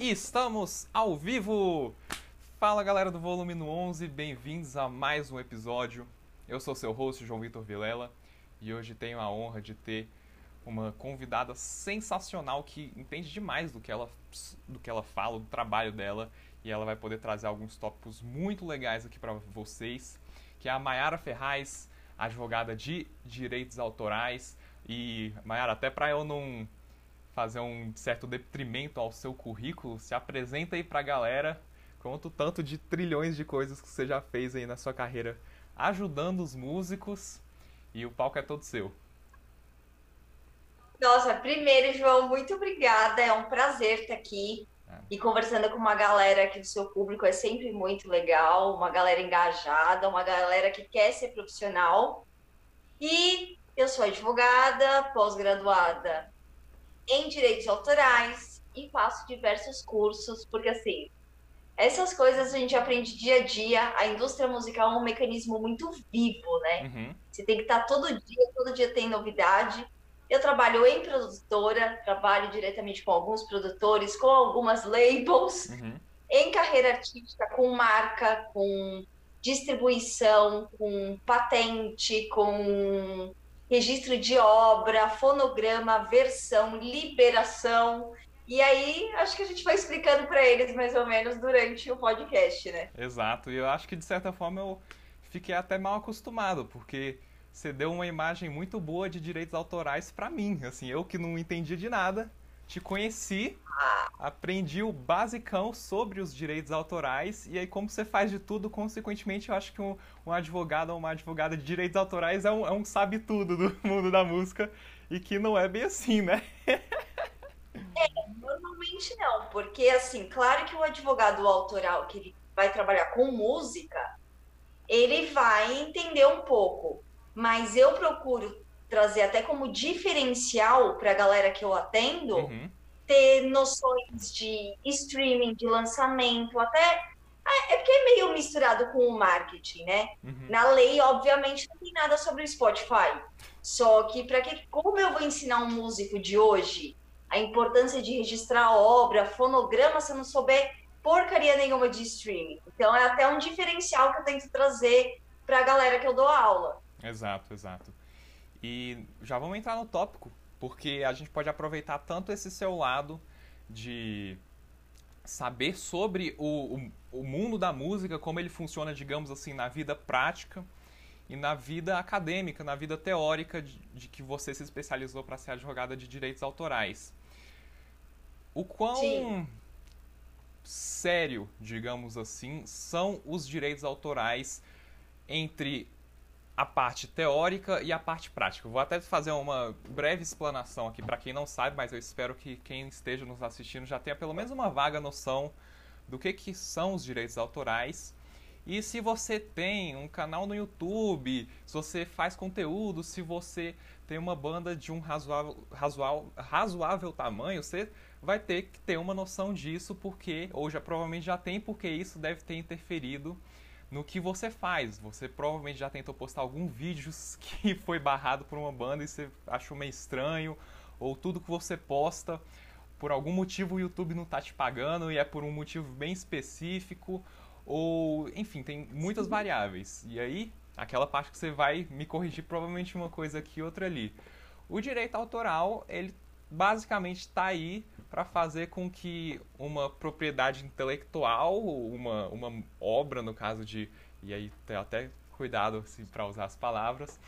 Estamos ao vivo! Fala galera do Volume no 11, bem-vindos a mais um episódio. Eu sou seu host, João Vitor Vilela, e hoje tenho a honra de ter uma convidada sensacional que entende demais do que ela, do que ela fala, do trabalho dela, e ela vai poder trazer alguns tópicos muito legais aqui para vocês, que é a Mayara Ferraz, advogada de direitos autorais. E, Mayara, até para eu não fazer um certo detrimento ao seu currículo, se apresenta aí para a galera, conta o tanto de trilhões de coisas que você já fez aí na sua carreira ajudando os músicos, e o palco é todo seu. Nossa, primeiro, João, muito obrigada. É um prazer estar aqui. E conversando com uma galera aqui do seu público é sempre muito legal, uma galera engajada, uma galera que quer ser profissional. E eu sou advogada, pós-graduada em direitos autorais e faço diversos cursos, porque assim, essas coisas a gente aprende dia a dia. A indústria musical é um mecanismo muito vivo, né? Uhum. Você tem que estar todo dia, todo dia tem novidade. Eu trabalho em produtora, trabalho diretamente com alguns produtores, com algumas labels, uhum. em carreira artística, com marca, com distribuição, com patente, com registro de obra, fonograma, versão, liberação. E aí, acho que a gente vai explicando para eles mais ou menos durante o podcast, né? Exato. E eu acho que de certa forma eu fiquei até mal acostumado, porque você deu uma imagem muito boa de direitos autorais para mim. Assim, eu que não entendia de nada, te conheci, aprendi o basicão sobre os direitos autorais, e aí como você faz de tudo, consequentemente eu acho que um, um advogado ou uma advogada de direitos autorais é um, é um sabe-tudo do mundo da música, e que não é bem assim, né? é, normalmente não, porque assim, claro que o advogado autoral que ele vai trabalhar com música, ele vai entender um pouco, mas eu procuro trazer até como diferencial para a galera que eu atendo, uhum. ter noções de streaming, de lançamento, até. É, é porque é meio misturado com o marketing, né? Uhum. Na lei, obviamente, não tem nada sobre o Spotify. Só que, para que, como eu vou ensinar um músico de hoje a importância de registrar obra, fonograma, se eu não souber porcaria nenhuma de streaming? Então, é até um diferencial que eu tento trazer para a galera que eu dou aula. Exato, exato. E já vamos entrar no tópico, porque a gente pode aproveitar tanto esse seu lado de saber sobre o, o, o, mundo da música, como ele funciona, digamos assim, na vida prática e na vida acadêmica, na vida teórica de, de que você se especializou para ser advogada de direitos autorais. O quão Sim. sério, digamos assim, são os direitos autorais entre a parte teórica e a parte prática. vou até fazer uma breve explanação aqui para quem não sabe, mas eu espero que quem esteja nos assistindo já tenha pelo menos uma vaga noção do que, que são os direitos autorais. E se você tem um canal no YouTube, se você faz conteúdo, se você tem uma banda de um razoável, razoável, razoável tamanho, você vai ter que ter uma noção disso, porque, ou já provavelmente já tem, porque isso deve ter interferido no que você faz. Você provavelmente já tentou postar algum vídeo que foi barrado por uma banda e você achou meio estranho, ou tudo que você posta, por algum motivo o YouTube não está te pagando e é por um motivo bem específico, ou enfim, tem muitas variáveis. E aí, aquela parte que você vai me corrigir provavelmente uma coisa aqui, outra ali. O direito autoral, ele basicamente está aí para fazer com que uma propriedade intelectual, uma, uma obra, no caso de. E aí até cuidado assim, para usar as palavras.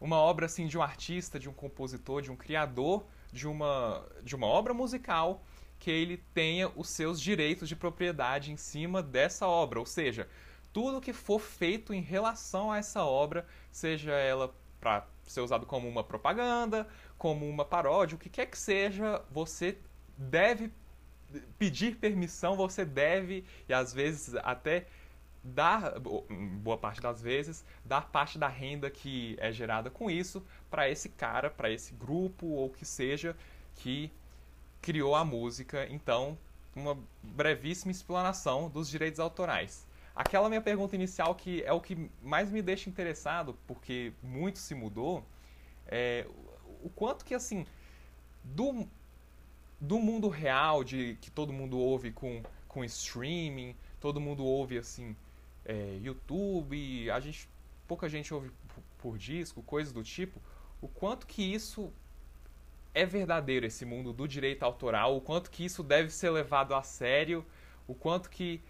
Uma obra assim, de um artista, de um compositor, de um criador de uma, de uma obra musical que ele tenha os seus direitos de propriedade em cima dessa obra. Ou seja, tudo que for feito em relação a essa obra, seja ela para ser usado como uma propaganda, como uma paródia, o que quer que seja, você deve pedir permissão, você deve, e às vezes até dar, boa parte das vezes, dar parte da renda que é gerada com isso para esse cara, para esse grupo ou que seja que criou a música. Então, uma brevíssima explanação dos direitos autorais. Aquela minha pergunta inicial que é o que mais me deixa interessado, porque muito se mudou, é o quanto que assim do do mundo real, de que todo mundo ouve com, com streaming, todo mundo ouve assim, é, YouTube, a gente, pouca gente ouve por, por disco, coisas do tipo, o quanto que isso é verdadeiro esse mundo do direito autoral, o quanto que isso deve ser levado a sério, o quanto que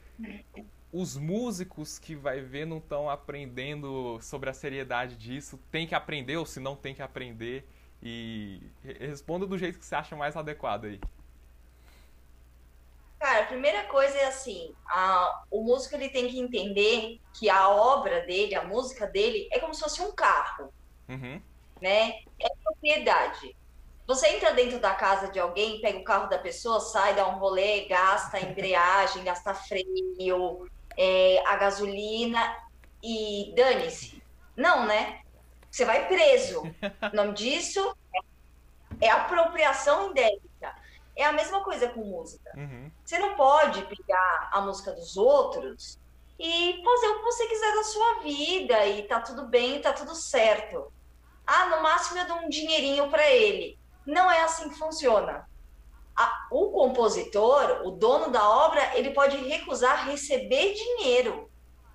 os músicos que vai ver não estão aprendendo sobre a seriedade disso, tem que aprender ou se não tem que aprender e responda do jeito que você acha mais adequado aí. Cara, a primeira coisa é assim, a, o músico ele tem que entender que a obra dele, a música dele, é como se fosse um carro, uhum. né? É propriedade. Você entra dentro da casa de alguém, pega o carro da pessoa, sai, dá um rolê, gasta a embreagem, gasta freio, é, a gasolina e dane-se. Não, né? Você vai preso. O nome disso é apropriação indébita. É a mesma coisa com música. Uhum. Você não pode pegar a música dos outros e fazer o que você quiser da sua vida e tá tudo bem, tá tudo certo. Ah, no máximo eu dou um dinheirinho para ele. Não é assim que funciona. A, o compositor, o dono da obra, ele pode recusar receber dinheiro.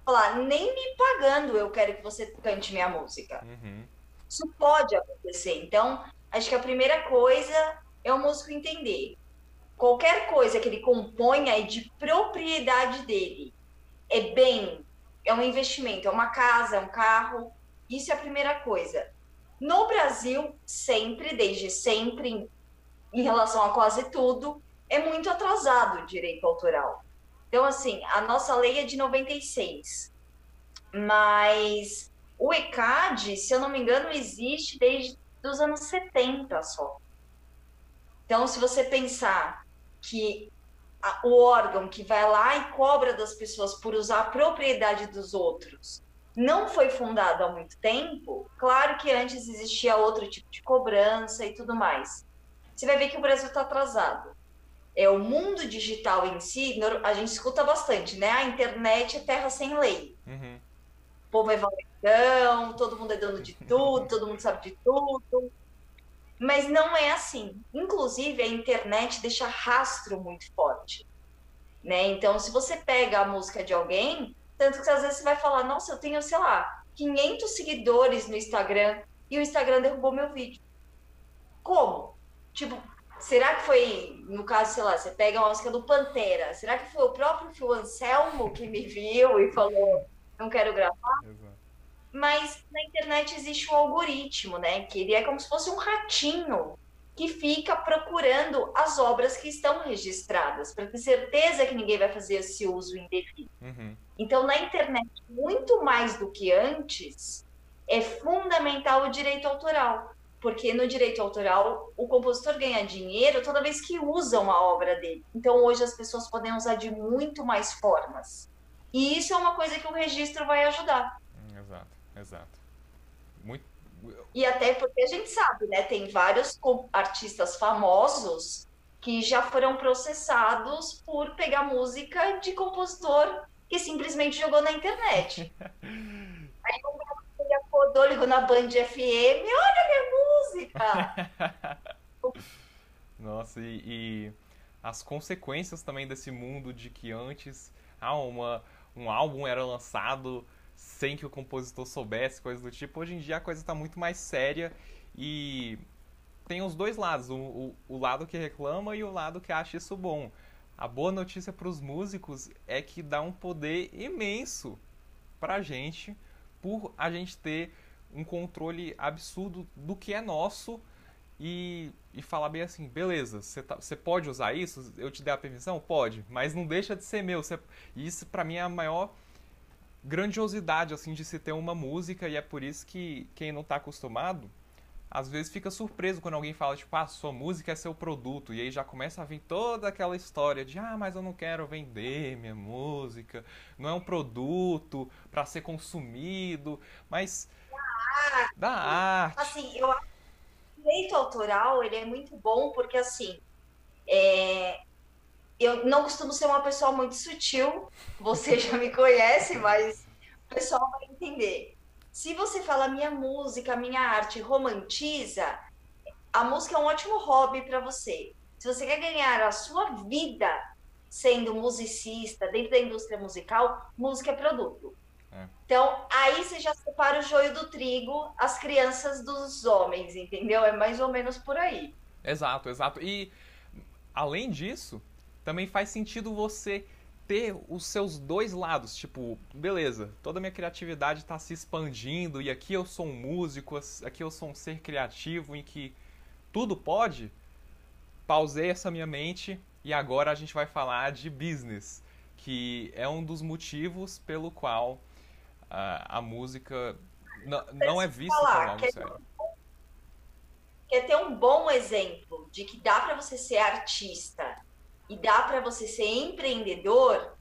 Falar, nem me pagando eu quero que você cante minha música. Uhum. Isso pode acontecer. Então, acho que a primeira coisa é o músico entender. Qualquer coisa que ele componha é de propriedade dele. É bem, é um investimento, é uma casa, é um carro. Isso é a primeira coisa. No Brasil, sempre, desde sempre, em relação a quase tudo, é muito atrasado o direito autoral. Então, assim, a nossa lei é de 96, mas o ECAD, se eu não me engano, existe desde os anos 70 só. Então, se você pensar que a, o órgão que vai lá e cobra das pessoas por usar a propriedade dos outros não foi fundado há muito tempo, claro que antes existia outro tipo de cobrança e tudo mais. Você vai ver que o Brasil está atrasado. É o mundo digital em si, a gente escuta bastante, né? A internet é terra sem lei. Uhum. O povo é valentão, todo mundo é dono de tudo, todo mundo sabe de tudo. Mas não é assim. Inclusive, a internet deixa rastro muito forte. Né? Então, se você pega a música de alguém, tanto que às vezes você vai falar, nossa, eu tenho, sei lá, 500 seguidores no Instagram e o Instagram derrubou meu vídeo. Como? Tipo, será que foi, no caso, sei lá, você pega a música do Pantera, será que foi o próprio Phil Anselmo que me viu e falou, não quero gravar? Exato. Mas na internet existe um algoritmo, né? Que ele é como se fosse um ratinho que fica procurando as obras que estão registradas, para ter certeza que ninguém vai fazer esse uso indevido. Uhum. Então, na internet, muito mais do que antes, é fundamental o direito autoral, porque no direito autoral o compositor ganha dinheiro toda vez que usa uma obra dele. Então, hoje as pessoas podem usar de muito mais formas. E isso é uma coisa que o registro vai ajudar. Exato, exato. Muito e até porque a gente sabe, né? Tem vários artistas famosos que já foram processados por pegar música de compositor que simplesmente jogou na internet. Aí ele acordou, ligou na Band FM, olha minha música! Nossa, e, e, as consequências também desse mundo de que antes ah, uma, um álbum era lançado sem que o compositor soubesse, coisas do tipo. Hoje em dia a coisa está muito mais séria e tem os dois lados, o, o, o, lado que reclama e o lado que acha isso bom. A boa notícia para os músicos é que dá um poder imenso para a gente por a gente ter um controle absurdo do que é nosso e, e falar bem assim, beleza, você tá, pode usar isso? Eu te dei a permissão? Pode, mas não deixa de ser meu. Cê, isso para mim é a maior grandiosidade assim de se ter uma música e é por isso que quem não está acostumado às vezes fica surpreso quando alguém fala tipo ah sua música é seu produto e aí já começa a vir toda aquela história de ah mas eu não quero vender minha música não é um produto para ser consumido mas da arte. assim eu acho que o direito autoral ele é muito bom porque assim é, eu não costumo ser uma pessoa muito sutil, você já me conhece, mas o pessoal vai entender. Se você fala minha música, minha arte romantiza, a música é um ótimo hobby para você. Se você quer ganhar a sua vida sendo musicista dentro da indústria musical, música é produto. É. Então, aí você já separa o joio do trigo, as crianças dos homens, entendeu? É mais ou menos por aí. Exato, exato. E além disso, também faz sentido você ter os seus dois lados, tipo, beleza, toda a minha criatividade está se expandindo e aqui eu sou um músico, aqui eu sou um ser criativo em que tudo pode. Pausei essa minha mente e agora a gente vai falar de business, que é um dos motivos pelo qual a música não é vista falar, como algo sério. Quer ter um bom exemplo de que dá para você ser artista e dá para você ser empreendedor,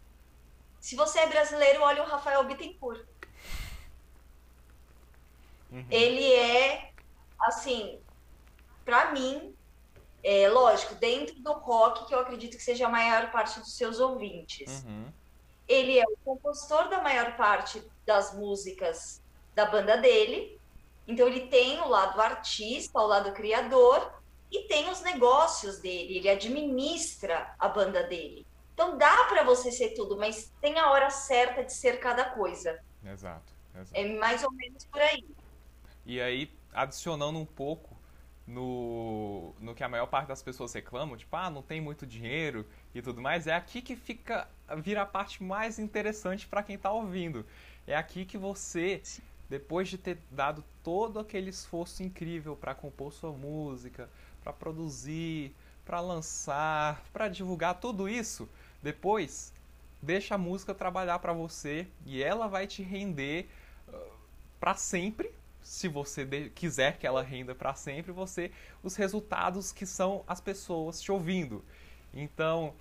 se você é brasileiro, olha o Rafael Bittencourt. Uhum. Ele é, assim, para mim, é lógico, dentro do rock, que eu acredito que seja a maior parte dos seus ouvintes. Uhum. Ele é o compositor da maior parte das músicas da banda dele. Então ele tem o lado artista, o lado criador, e tem os negócios dele, ele administra a banda dele. Então dá para você ser tudo, mas tem a hora certa de ser cada coisa. Exato, exato. É mais ou menos por aí. E aí, adicionando um pouco no, no que a maior parte das pessoas reclamam, tipo, ah, não tem muito dinheiro e tudo mais, é aqui que fica vira a parte mais interessante para quem está ouvindo. É aqui que você, depois de ter dado todo aquele esforço incrível para compor sua música, para produzir, para lançar, para divulgar tudo isso, depois deixa a música trabalhar para você e ela vai te render uh, para sempre, se você quiser que ela renda para sempre, você os resultados que são as pessoas te ouvindo. Então,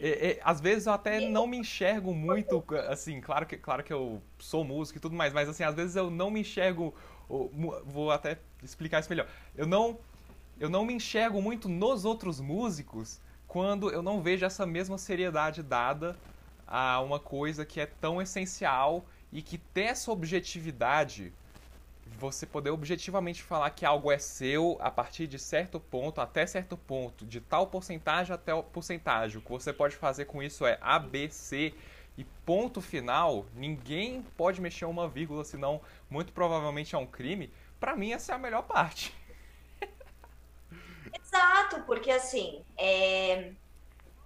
é, é, às vezes eu até não me enxergo muito, assim, claro que, claro que eu sou músico e tudo mais, mas assim, às vezes eu não me enxergo, vou até explicar isso melhor. Eu não eu não me enxergo muito nos outros músicos quando eu não vejo essa mesma seriedade dada a uma coisa que é tão essencial e que ter essa objetividade, você poder objetivamente falar que algo é seu a partir de certo ponto até certo ponto, de tal porcentagem até porcentagem. O que você pode fazer com isso é A, B, C e ponto final. Ninguém pode mexer uma vírgula, senão muito provavelmente é um crime. Para mim essa é a melhor parte. Exato, porque assim, é...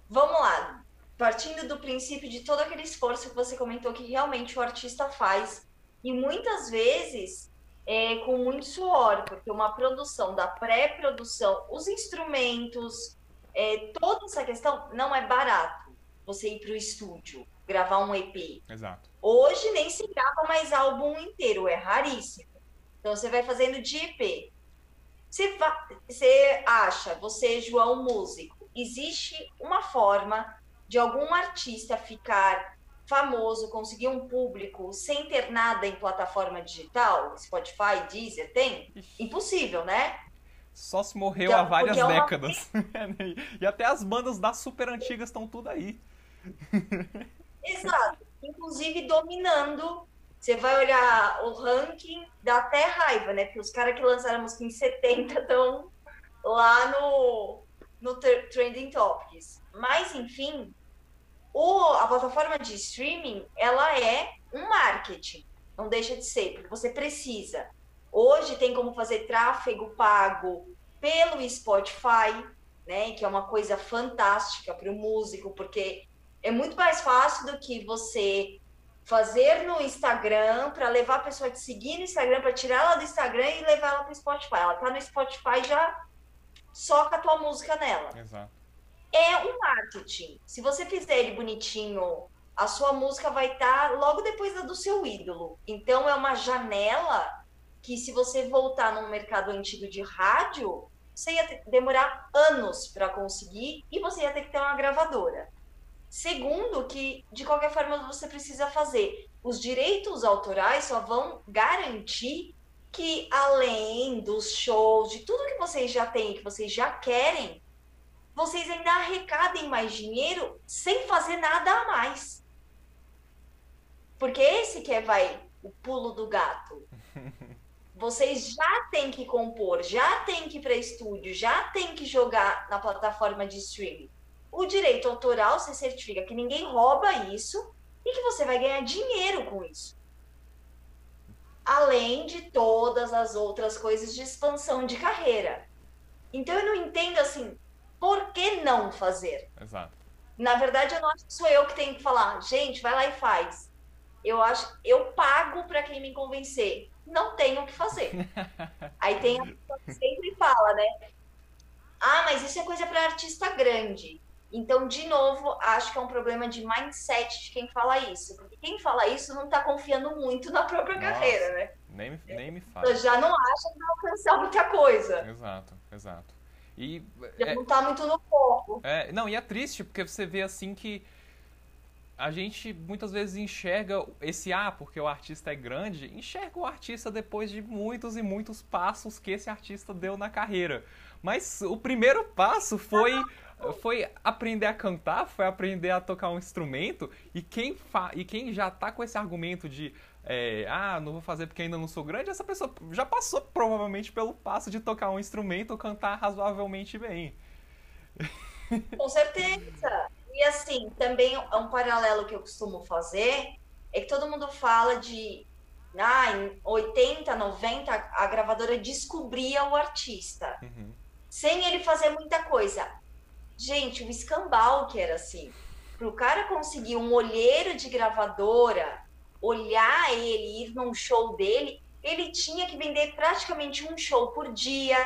vamos lá, partindo do princípio de todo aquele esforço que você comentou que realmente o artista faz, e muitas vezes é, com muito suor, porque uma produção da pré-produção, os instrumentos, é, toda essa questão não é barato. Você ir para o estúdio, gravar um EP. Exato. Hoje nem se grava mais álbum inteiro, é raríssimo. Então você vai fazendo de EP. Você, você acha, você, João, músico, existe uma forma de algum artista ficar famoso, conseguir um público sem ter nada em plataforma digital? Spotify, Deezer, tem? Impossível, né? Só se morreu então, há várias é uma... décadas. e até as bandas das super antigas estão tudo aí. Exato. Inclusive dominando você vai olhar o ranking, dá até raiva, né? Porque os caras que lançaram a música em 70 estão lá no, no Trending Topics. Mas, enfim, o, a plataforma de streaming, ela é um marketing. Não deixa de ser, porque você precisa. Hoje tem como fazer tráfego pago pelo Spotify, né? Que é uma coisa fantástica para o músico, porque é muito mais fácil do que você fazer no Instagram para levar a pessoa a te seguir no Instagram, para tirar ela do Instagram e levar ela para o Spotify. Ela tá no Spotify já soca a tua música nela. Exato. É um marketing. Se você fizer ele bonitinho, a sua música vai estar tá logo depois da do seu ídolo. Então é uma janela que se você voltar num mercado antigo de rádio, você ia ter, demorar anos para conseguir e você ia ter que ter uma gravadora. Segundo, que de qualquer forma você precisa fazer. Os direitos autorais só vão garantir que, além dos shows, de tudo que vocês já têm, que vocês já querem, vocês ainda arrecadem mais dinheiro sem fazer nada a mais. Porque esse que é, vai, o pulo do gato. vocês já têm que compor, já têm que ir para estúdio, já têm que jogar na plataforma de streaming. O direito autoral você certifica que ninguém rouba isso e que você vai ganhar dinheiro com isso. Além de todas as outras coisas de expansão de carreira. Então eu não entendo assim, por que não fazer? Exato. Na verdade, eu não acho que sou eu que tenho que falar, gente, vai lá e faz. Eu acho, eu pago para quem me convencer. Não tenho o que fazer. Aí tem a pessoa que sempre fala, né? Ah, mas isso é coisa para artista grande. Então, de novo, acho que é um problema de mindset de quem fala isso. Porque quem fala isso não está confiando muito na própria Nossa, carreira, né? Nem, nem me fala. Já não acha que vai alcançar muita coisa. Exato, exato. E, Já é, não está muito no corpo. É, não, e é triste, porque você vê assim que a gente muitas vezes enxerga esse ah, porque o artista é grande, enxerga o artista depois de muitos e muitos passos que esse artista deu na carreira. Mas o primeiro passo foi foi aprender a cantar, foi aprender a tocar um instrumento, e quem, fa e quem já tá com esse argumento de é, ah, não vou fazer porque ainda não sou grande, essa pessoa já passou provavelmente pelo passo de tocar um instrumento ou cantar razoavelmente bem. Com certeza. E assim, também é um paralelo que eu costumo fazer é que todo mundo fala de ah, em 80, 90, a gravadora descobria o artista. Uhum. Sem ele fazer muita coisa. Gente, o escambau que era assim. Para o cara conseguir um olheiro de gravadora, olhar ele, ir num show dele, ele tinha que vender praticamente um show por dia.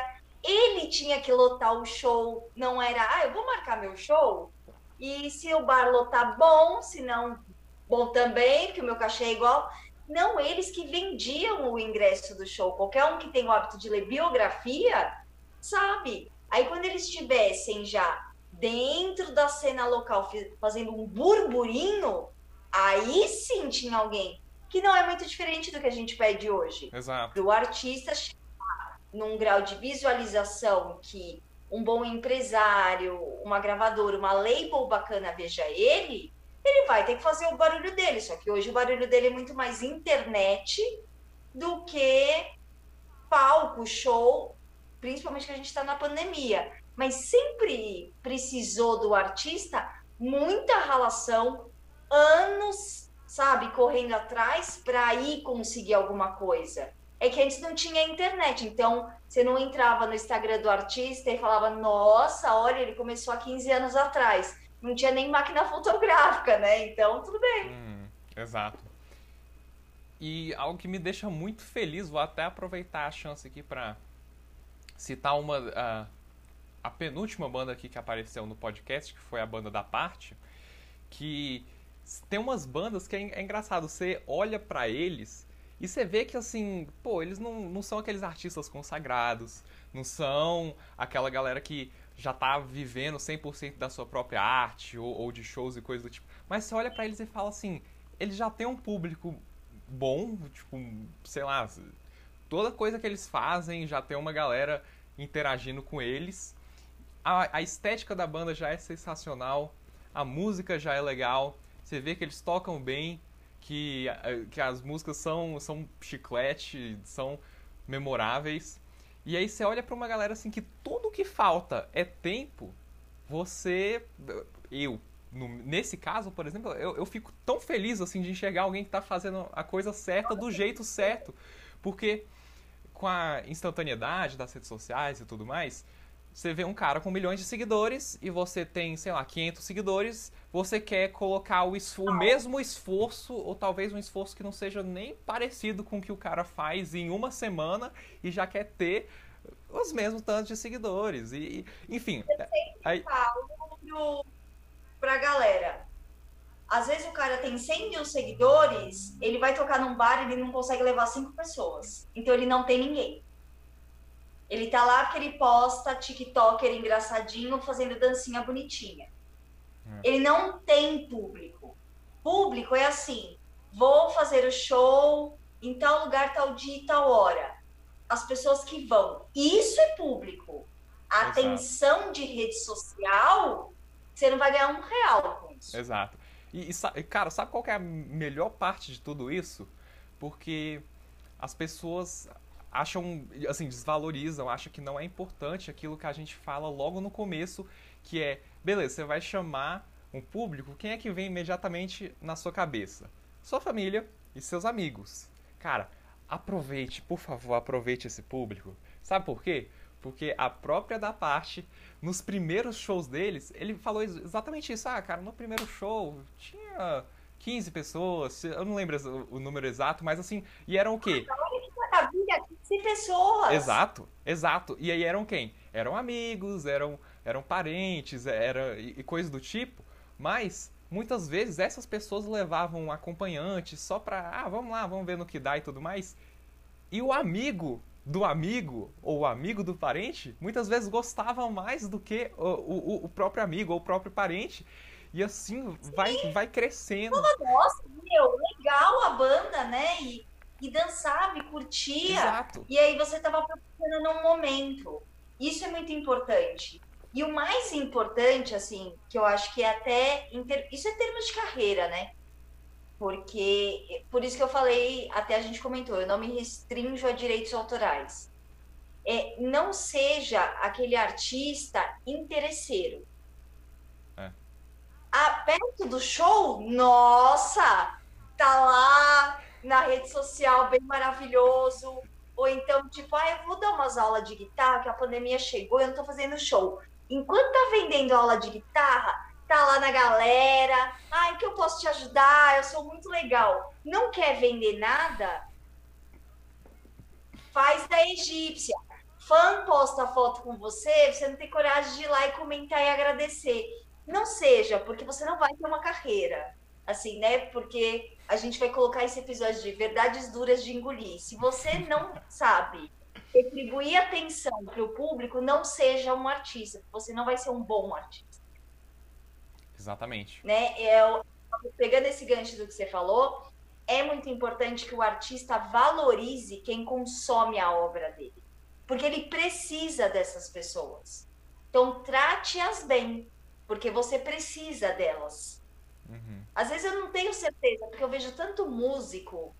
Ele tinha que lotar o show. Não era, ah, eu vou marcar meu show. E se o bar lotar bom, se não, bom também, que o meu cachê é igual. Não, eles que vendiam o ingresso do show. Qualquer um que tem o hábito de ler biografia, sabe? Aí quando eles estivessem já dentro da cena local fazendo um burburinho, aí sim tinha alguém que não é muito diferente do que a gente pede hoje. Exato. Do artista chegar num grau de visualização que um bom empresário, uma gravadora, uma label bacana veja ele, ele vai ter que fazer o barulho dele. Só que hoje o barulho dele é muito mais internet do que palco, show, principalmente que a gente está na pandemia mas sempre precisou do artista muita relação, anos, sabe, correndo atrás para ir conseguir alguma coisa. É que antes não tinha internet, então você não entrava no Instagram do artista e falava: Nossa, olha, ele começou há 15 anos atrás. Não tinha nem máquina fotográfica, né? Então, tudo bem. Hum, exato. E algo que me deixa muito feliz, vou até aproveitar a chance aqui para citar uma. A penúltima banda aqui que apareceu no podcast, que foi a banda da parte, que tem umas bandas que é, é engraçado, você olha para eles e você vê que assim, pô, eles não, não são aqueles artistas consagrados, não são aquela galera que já tá vivendo 100% da sua própria arte ou, ou, de shows e coisas do tipo. Mas você olha para eles e fala assim, eles já têm um público bom, tipo, sei lá, toda coisa que eles fazem já tem uma galera interagindo com eles a, a estética da banda já é sensacional, a música já é legal, você vê que eles tocam bem, que, que as músicas são, são chiclete, são memoráveis. E aí você olha para uma galera assim que tudo que falta é tempo, você. Eu, no, nesse caso, por exemplo, eu, eu fico tão feliz assim de enxergar alguém que está fazendo a coisa certa do jeito certo. Porque com a instantaneidade das redes sociais e tudo mais, você vê um cara com milhões de seguidores e você tem, sei lá, 500 seguidores, você quer colocar o, o, mesmo esforço, ou talvez um esforço que não seja nem parecido com o que o cara faz em uma semana e já quer ter os mesmos tantos de seguidores. E, enfim. Eu sempre aí... falo pra galera. Às vezes o cara tem 100 mil seguidores, ele vai tocar num bar e ele não consegue levar cinco pessoas. Então ele não tem ninguém. Ele tá lá porque ele posta TikToker engraçadinho fazendo dancinha bonitinha. É. Ele não tem público. Público é assim: vou fazer o show em tal lugar, tal dia e tal hora. As pessoas que vão. Isso é público. A Exato. atenção de rede social, você não vai ganhar um real com isso. Exato. E, e, cara, sabe qual é a melhor parte de tudo isso? Porque as pessoas acham, assim, desvalorizam, acham que não é importante aquilo que a gente fala logo no começo, que é, beleza, você vai chamar um público, quem é que vem imediatamente na sua cabeça? Sua família e seus amigos. Cara, aproveite, por favor, aproveite esse público. Sabe por quê? Porque a própria da parte, nos primeiros shows deles, ele falou exatamente isso. Ah, cara, no primeiro show tinha 15 pessoas, eu não lembro o número exato, mas assim, e eram o quê? Maravilha, 15 pessoas! Exato, exato. E aí eram quem? Eram amigos, eram, eram parentes, era, e, e coisas do tipo, mas muitas vezes essas pessoas levavam um acompanhante só pra, ah, vamos lá, vamos ver no que dá e tudo mais. E o amigo do amigo ou o amigo do parente muitas vezes gostava mais do que o, o, o próprio amigo ou o próprio parente. E assim vai, vai crescendo. Nossa, meu, legal a banda, né? E, e dançava e curtia. Exato. E aí você estava proporcionando um momento. Isso é muito importante. E o mais importante, assim, que eu acho que é até. Isso é termos de carreira, né? Porque. Por isso que eu falei, até a gente comentou, eu não me restringo a direitos autorais. É, não seja aquele artista interesseiro ah, perto do show, nossa, tá lá na rede social bem maravilhoso. Ou então, tipo, ah, eu vou dar umas aulas de guitarra, que a pandemia chegou, eu não tô fazendo show. Enquanto tá vendendo aula de guitarra, tá lá na galera, ai, que eu posso te ajudar, eu sou muito legal. Não quer vender nada? Faz da egípcia. Fã posta foto com você, você não tem coragem de ir lá e comentar e agradecer. Não seja, porque você não vai ter uma carreira. Assim, né? Porque a gente vai colocar esse episódio de verdades duras de engolir. Se você não sabe retribuir atenção para o público, não seja um artista. Você não vai ser um bom artista. Exatamente. Né? Eu, pegando esse gancho do que você falou, é muito importante que o artista valorize quem consome a obra dele. Porque ele precisa dessas pessoas. Então, trate-as bem porque você precisa delas. Uhum. Às vezes eu não tenho certeza, porque eu vejo tanto músico,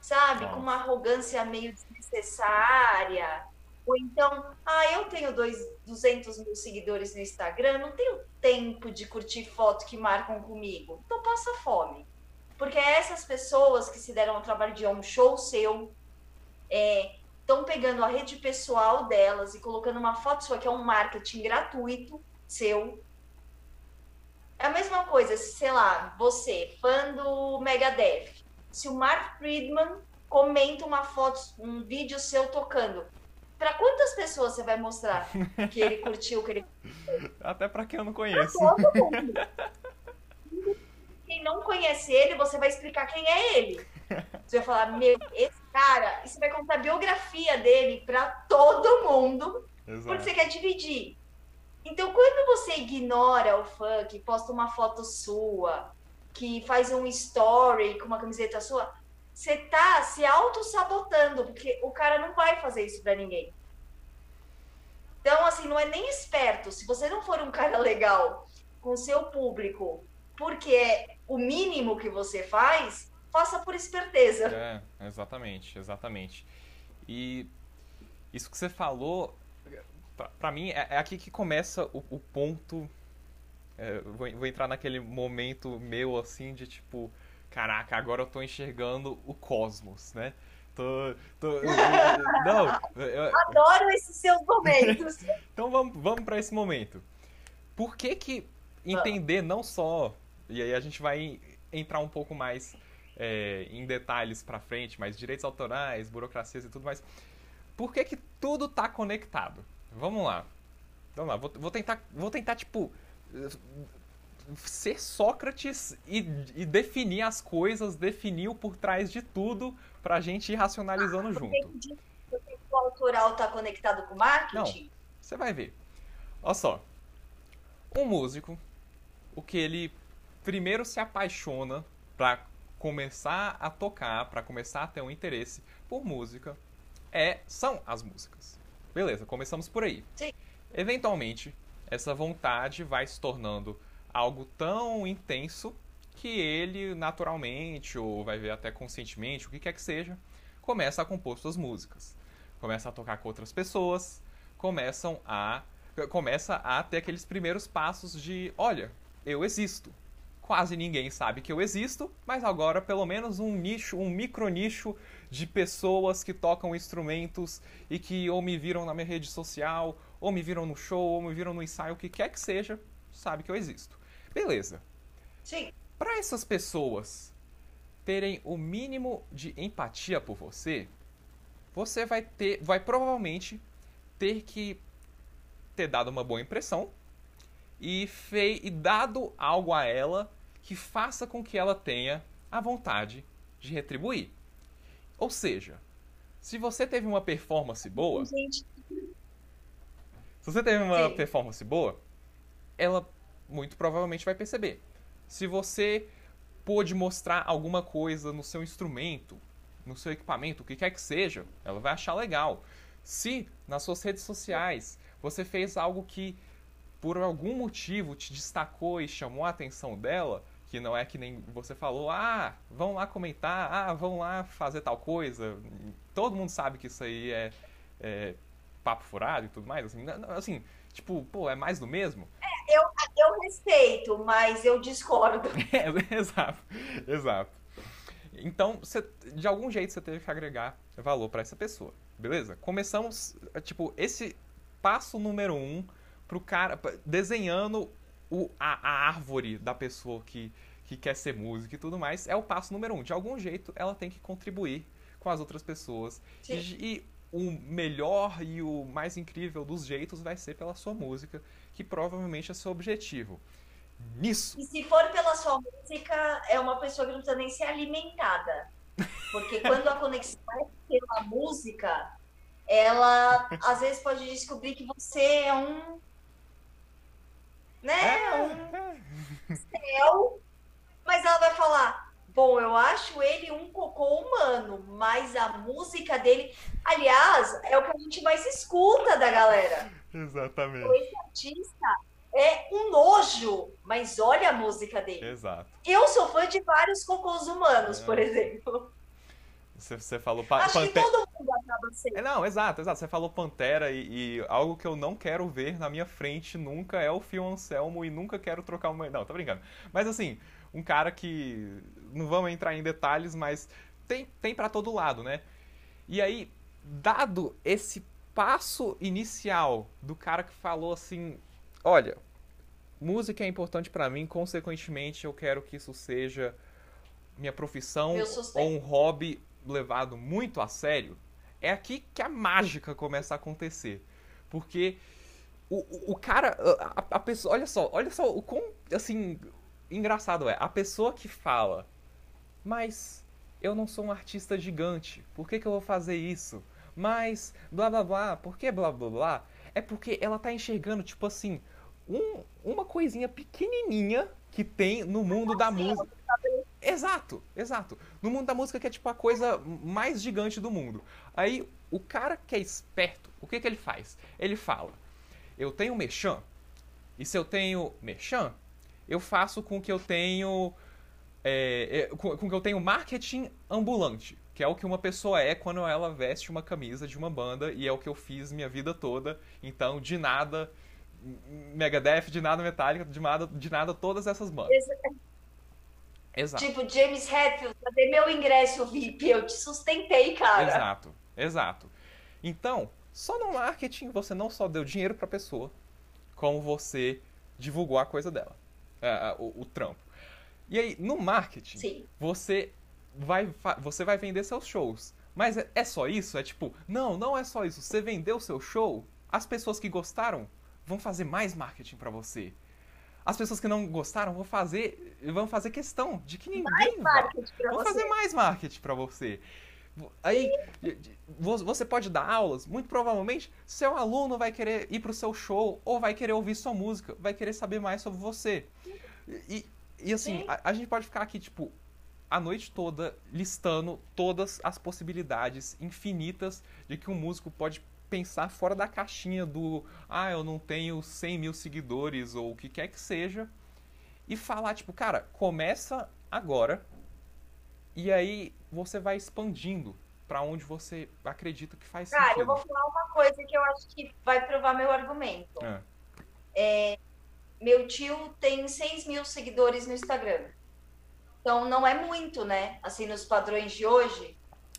sabe, com uma arrogância meio desnecessária. Ou então, ah, eu tenho dois, 200 mil seguidores no Instagram, não tenho tempo de curtir fotos que marcam comigo. Então passa fome. Porque é essas pessoas que se deram ao trabalho de um show seu, estão é, pegando a rede pessoal delas e colocando uma foto sua, que é um marketing gratuito seu, é a mesma coisa, sei lá, você, fã do Megadeth, se o Mark Friedman comenta uma foto, um vídeo seu tocando, para quantas pessoas você vai mostrar que ele curtiu, que ele Até para quem eu não conheço. quem não conhece ele, você vai explicar quem é ele. Você vai falar, meu, esse cara, e você vai contar a biografia dele para todo mundo, Exato. porque você quer dividir. Então, quando você ignora o fã que posta uma foto sua, que faz um story com uma camiseta sua, você tá se auto-sabotando, porque o cara não vai fazer isso para ninguém. Então, assim, não é nem esperto. Se você não for um cara legal com seu público, porque é o mínimo que você faz, faça por esperteza. É, exatamente, exatamente. E isso que você falou para mim, é, é, aqui que começa o, o ponto. É, vou, vou, entrar naquele momento meu assim de tipo, caraca, agora eu tô enxergando o cosmos, né? Tô, tô, não, eu, adoro esses seus momentos. então vamos, vamos para esse momento. Por que que entender não só e aí a gente vai entrar um pouco mais é, em detalhes para frente, mas direitos autorais, burocracias e tudo mais. Por que que tudo tá conectado? Vamos lá. Vamos lá, vou, vou tentar, vou tentar, tipo, ser Sócrates e, e, definir as coisas, definir o por trás de tudo pra gente ir racionalizando ah, junto. O autoral tá conectado com o marketing? Não, você vai ver. Olha só. Um músico, o que ele primeiro se apaixona para começar a tocar, para começar a ter um interesse por música, é são as músicas. Beleza, começamos por aí. Sim. Eventualmente, essa vontade vai se tornando algo tão intenso que ele naturalmente, ou vai ver até conscientemente, o que quer que seja, começa a compor suas músicas. começa a tocar com outras pessoas, começam a começa a ter aqueles primeiros passos de, olha, eu existo. Quase ninguém sabe que eu existo, mas agora pelo menos um nicho, um micro nicho de pessoas que tocam instrumentos e que ou me viram na minha rede social, ou me viram no show, ou me viram no ensaio, o que quer que seja, sabe que eu existo. Beleza. Sim. Para essas pessoas terem o mínimo de empatia por você, você vai ter, vai provavelmente ter que ter dado uma boa impressão e, fei, e dado algo a ela que faça com que ela tenha a vontade de retribuir. Ou seja, se você teve uma performance boa, Gente. se você teve uma Sim. performance boa, ela muito provavelmente vai perceber. Se você pôde mostrar alguma coisa no seu instrumento, no seu equipamento, o que quer que seja, ela vai achar legal. Se nas suas redes sociais você fez algo que por algum motivo te destacou e chamou a atenção dela, que não é que nem você falou, ah, vão lá comentar, ah, vão lá fazer tal coisa. Todo mundo sabe que isso aí é, é papo furado e tudo mais, assim, assim, tipo, pô, é mais do mesmo. É, eu, eu respeito, mas eu discordo. É, exato, exato. Então, você, de algum jeito você teve que agregar valor para essa pessoa, beleza? Começamos, tipo, esse passo número um pro cara, desenhando o, a, a árvore da pessoa que, que quer ser música e tudo mais, é o passo número um. De algum jeito, ela tem que contribuir com as outras pessoas. E, e, o melhor e o mais incrível dos jeitos vai ser pela sua música, que provavelmente é seu objetivo nisso. E se for pela sua música, é uma pessoa que não precisa nem ser alimentada. Porque quando a conexão é pela música, ela às vezes pode descobrir que você é um. Né? É. Um céu. Mas ela vai falar: bom, eu acho ele um cocô humano, mas a música dele. Aliás, é o que a gente mais escuta da galera. Exatamente. Esse artista é um nojo, mas olha a música dele. Exato. Eu sou fã de vários cocôs humanos, é. por exemplo. Você, você falou Acho que todo mundo acaba sendo. É, não, exato, exato. Você falou Pantera e, e, algo que eu não quero ver na minha frente nunca é o Phil Anselmo e nunca quero trocar uma. Não, tô brincando. Mas assim, um cara que. Não vamos entrar em detalhes, mas tem, tem para todo lado, né? E aí, dado esse passo inicial do cara que falou assim: olha, música é importante para mim, consequentemente eu quero que isso seja minha profissão ou um hobby levado muito a sério. É aqui que a mágica começa a acontecer. Porque o, o cara, a, a pessoa, olha só, olha só o quão, assim, engraçado é. A pessoa que fala, mas eu não sou um artista gigante, por que, que eu vou fazer isso? Mas, blá blá blá, por que blá blá blá? É porque ela tá enxergando, tipo assim, um, uma coisinha pequenininha que tem no mundo da música. Exato, exato. No mundo da música que é tipo a coisa mais gigante do mundo. Aí o cara que é esperto, o que, que ele faz? Ele fala: eu tenho merchan, e se eu tenho merchan, eu faço com que eu tenho. É, é, com, com que eu tenho marketing ambulante, que é o que uma pessoa é quando ela veste uma camisa de uma banda, e é o que eu fiz minha vida toda. Então, de nada Megadeth, de nada Metallica, de nada, de nada todas essas bandas. Exato. Tipo, James Hetfield, cadê meu ingresso VIP? Eu te sustentei, cara. Exato, exato. Então, só no marketing você não só deu dinheiro pra pessoa, como você divulgou a coisa dela, o, o trampo. E aí, no marketing, Sim. você vai, você vai vender seus shows. Mas é, é só isso? É tipo, não, não é só isso. Você vendeu seu show, as pessoas que gostaram vão fazer mais marketing para você. As pessoas que não gostaram vão fazer, vão fazer questão de que ninguém vai. Vão você. fazer mais marketing para você. Aí você pode dar aulas, muito provavelmente seu aluno vai querer ir para o seu show ou vai querer ouvir sua música, vai querer saber mais sobre você. E, e assim, a, a, gente pode ficar aqui, tipo, a noite toda listando todas as possibilidades infinitas de que um músico pode pensar fora da caixinha do ah, eu não tenho 100 mil seguidores ou o que quer que seja e falar, tipo, cara, começa agora e aí você vai expandindo para onde você acredita que faz Cara, sentido. Cara, eu vou falar uma coisa que eu acho que vai provar meu argumento. É. É, meu tio tem 6 mil seguidores no Instagram. Então não é muito, né? Assim, nos padrões de hoje.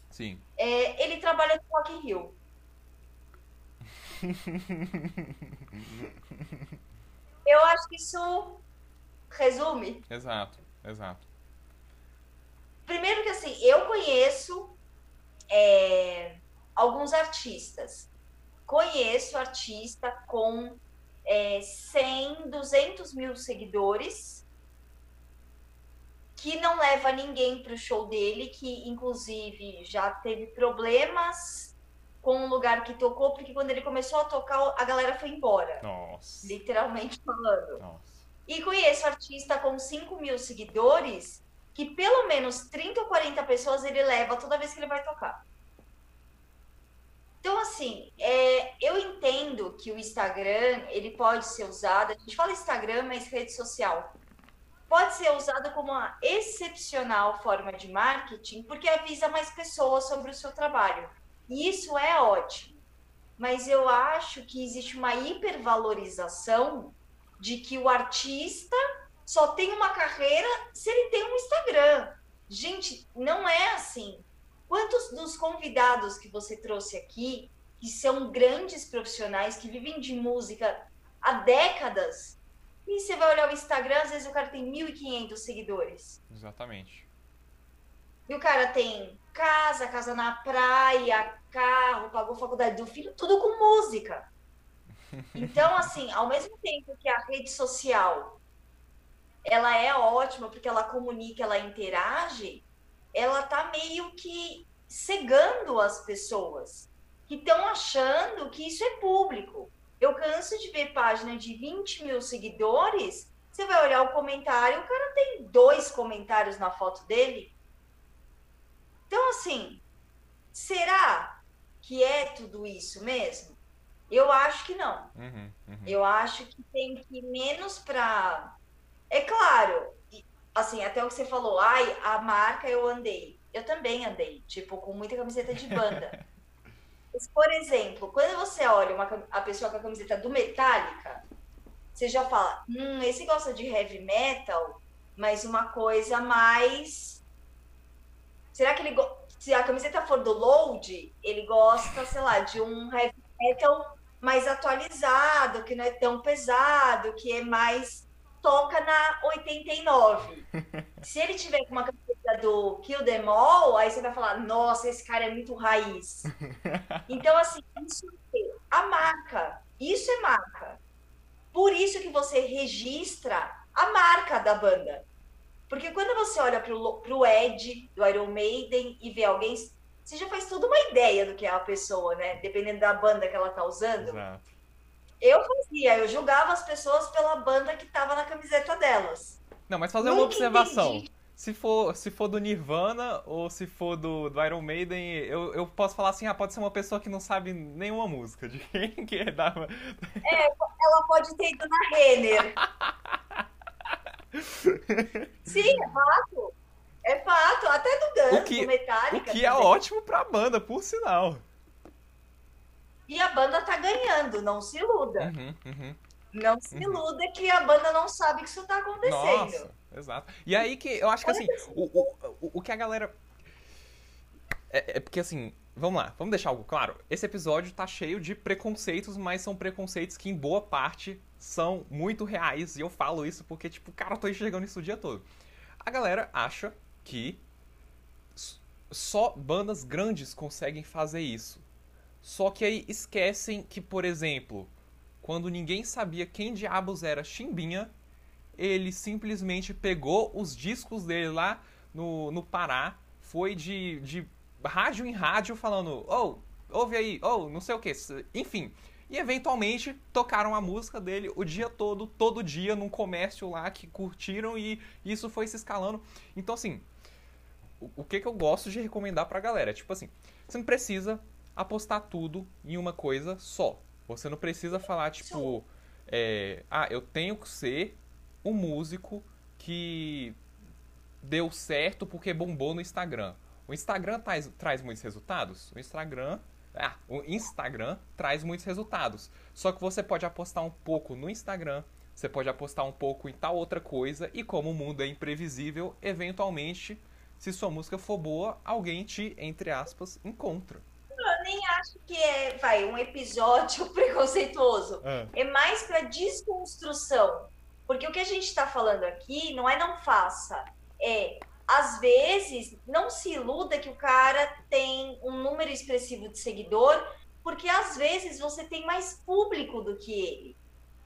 Sim. É, ele trabalha no Rock in Rio. eu acho que isso resume. Exato, exato. Primeiro que assim, eu conheço é, alguns artistas. Conheço artista com é, 100, 200 mil seguidores que não leva ninguém para o show dele, que inclusive já teve problemas com o lugar que tocou, porque quando ele começou a tocar, a galera foi embora. Nossa. Literalmente falando. Nossa. E conheço artista com 5 mil seguidores que pelo menos 30 ou 40 pessoas ele leva toda vez que ele vai tocar. Então, assim, é, eu entendo que o Instagram ele pode ser usado, a gente fala Instagram, mas rede social, pode ser usado como uma excepcional forma de marketing, porque avisa mais pessoas sobre o seu trabalho. Isso é ótimo. Mas eu acho que existe uma hipervalorização de que o artista só tem uma carreira se ele tem um Instagram. Gente, não é assim. Quantos dos convidados que você trouxe aqui, que são grandes profissionais, que vivem de música há décadas, e você vai olhar o Instagram, às vezes o cara tem 1.500 seguidores. Exatamente. E o cara tem casa, casa na praia, carro, pagou faculdade do filho, tudo com música. Então, assim, ao mesmo tempo que a rede social ela é ótima porque ela comunica, ela interage, ela tá meio que cegando as pessoas que estão achando que isso é público. Eu canso de ver página de 20 mil seguidores, você vai olhar o comentário, o cara tem dois comentários na foto dele. Então, assim, será que é tudo isso mesmo? Eu acho que não. Uhum, uhum. Eu acho que tem que ir menos para. É claro, assim, até o que você falou, ai, a marca eu andei. Eu também andei, tipo, com muita camiseta de banda. Mas, por exemplo, quando você olha uma, a pessoa com a camiseta do Metallica, você já fala, hum, esse gosta de heavy metal, mas uma coisa mais. Será que ele. Se a camiseta for do Load, ele gosta, sei lá, de um heavy metal mais atualizado, que não é tão pesado, que é mais toca na 89. Se ele tiver com uma camiseta do Kill Them All, aí você vai falar, nossa, esse cara é muito raiz. Então, assim, isso é a marca. Isso é marca. Por isso que você registra a marca da banda. Porque quando você olha pro, pro Ed, do Iron Maiden, e vê alguém, você já faz toda uma ideia do que é a pessoa, né? Dependendo da banda que ela tá usando. Exato. Eu fazia, eu julgava as pessoas pela banda que tava na camiseta delas. Não, mas fazer Nunca uma observação. Entendi. Se for, se for do Nirvana ou se for do, do Iron Maiden, eu, eu posso falar assim, ah, pode ser uma pessoa que não sabe nenhuma música. De quem que é da... É, ela pode ter ido na Renner. Sim, é fato. É fato, até do Guns, o que, do Metallica. O que é ótimo pra banda, por sinal. E a banda tá ganhando, não se iluda. Uhum, uhum, não se uhum. iluda que a banda não sabe que isso tá acontecendo. Nossa, exato. E aí que eu acho que assim, o, o, o que a galera. É, é, porque assim, vamos lá, vamos deixar algo claro. Esse episódio tá cheio de preconceitos, mas são preconceitos que em boa parte são muito reais. E eu falo isso porque, tipo, cara, eu tô enxergando isso o dia todo. A galera acha que só bandas grandes conseguem fazer isso. Só que aí esquecem que, por exemplo, quando ninguém sabia quem diabos era Chimbinha, ele simplesmente pegou os discos dele lá no, no Pará, foi de, de rádio em rádio falando, oh, ouve aí, oh, não sei o que, enfim. E eventualmente tocaram a música dele o dia todo, todo dia, num comércio lá que curtiram e isso foi se escalando. Então, assim, o, o que, que eu gosto de recomendar pra galera? Tipo assim, você não precisa apostar tudo em uma coisa só. Você não precisa falar, tipo, é, ah, eu tenho que ser um músico que deu certo porque bombou no Instagram. O Instagram traz, traz muitos resultados? O Instagram. Ah, o Instagram traz muitos resultados. Só que você pode apostar um pouco no Instagram, você pode apostar um pouco em tal outra coisa, e como o mundo é imprevisível, eventualmente, se sua música for boa, alguém te, entre aspas, encontra. Eu nem acho que é, vai, um episódio preconceituoso. É, é mais para desconstrução. Porque o que a gente está falando aqui não é não faça, é às vezes, não se iluda que o cara tem um número expressivo de seguidor, porque às vezes você tem mais público do que ele.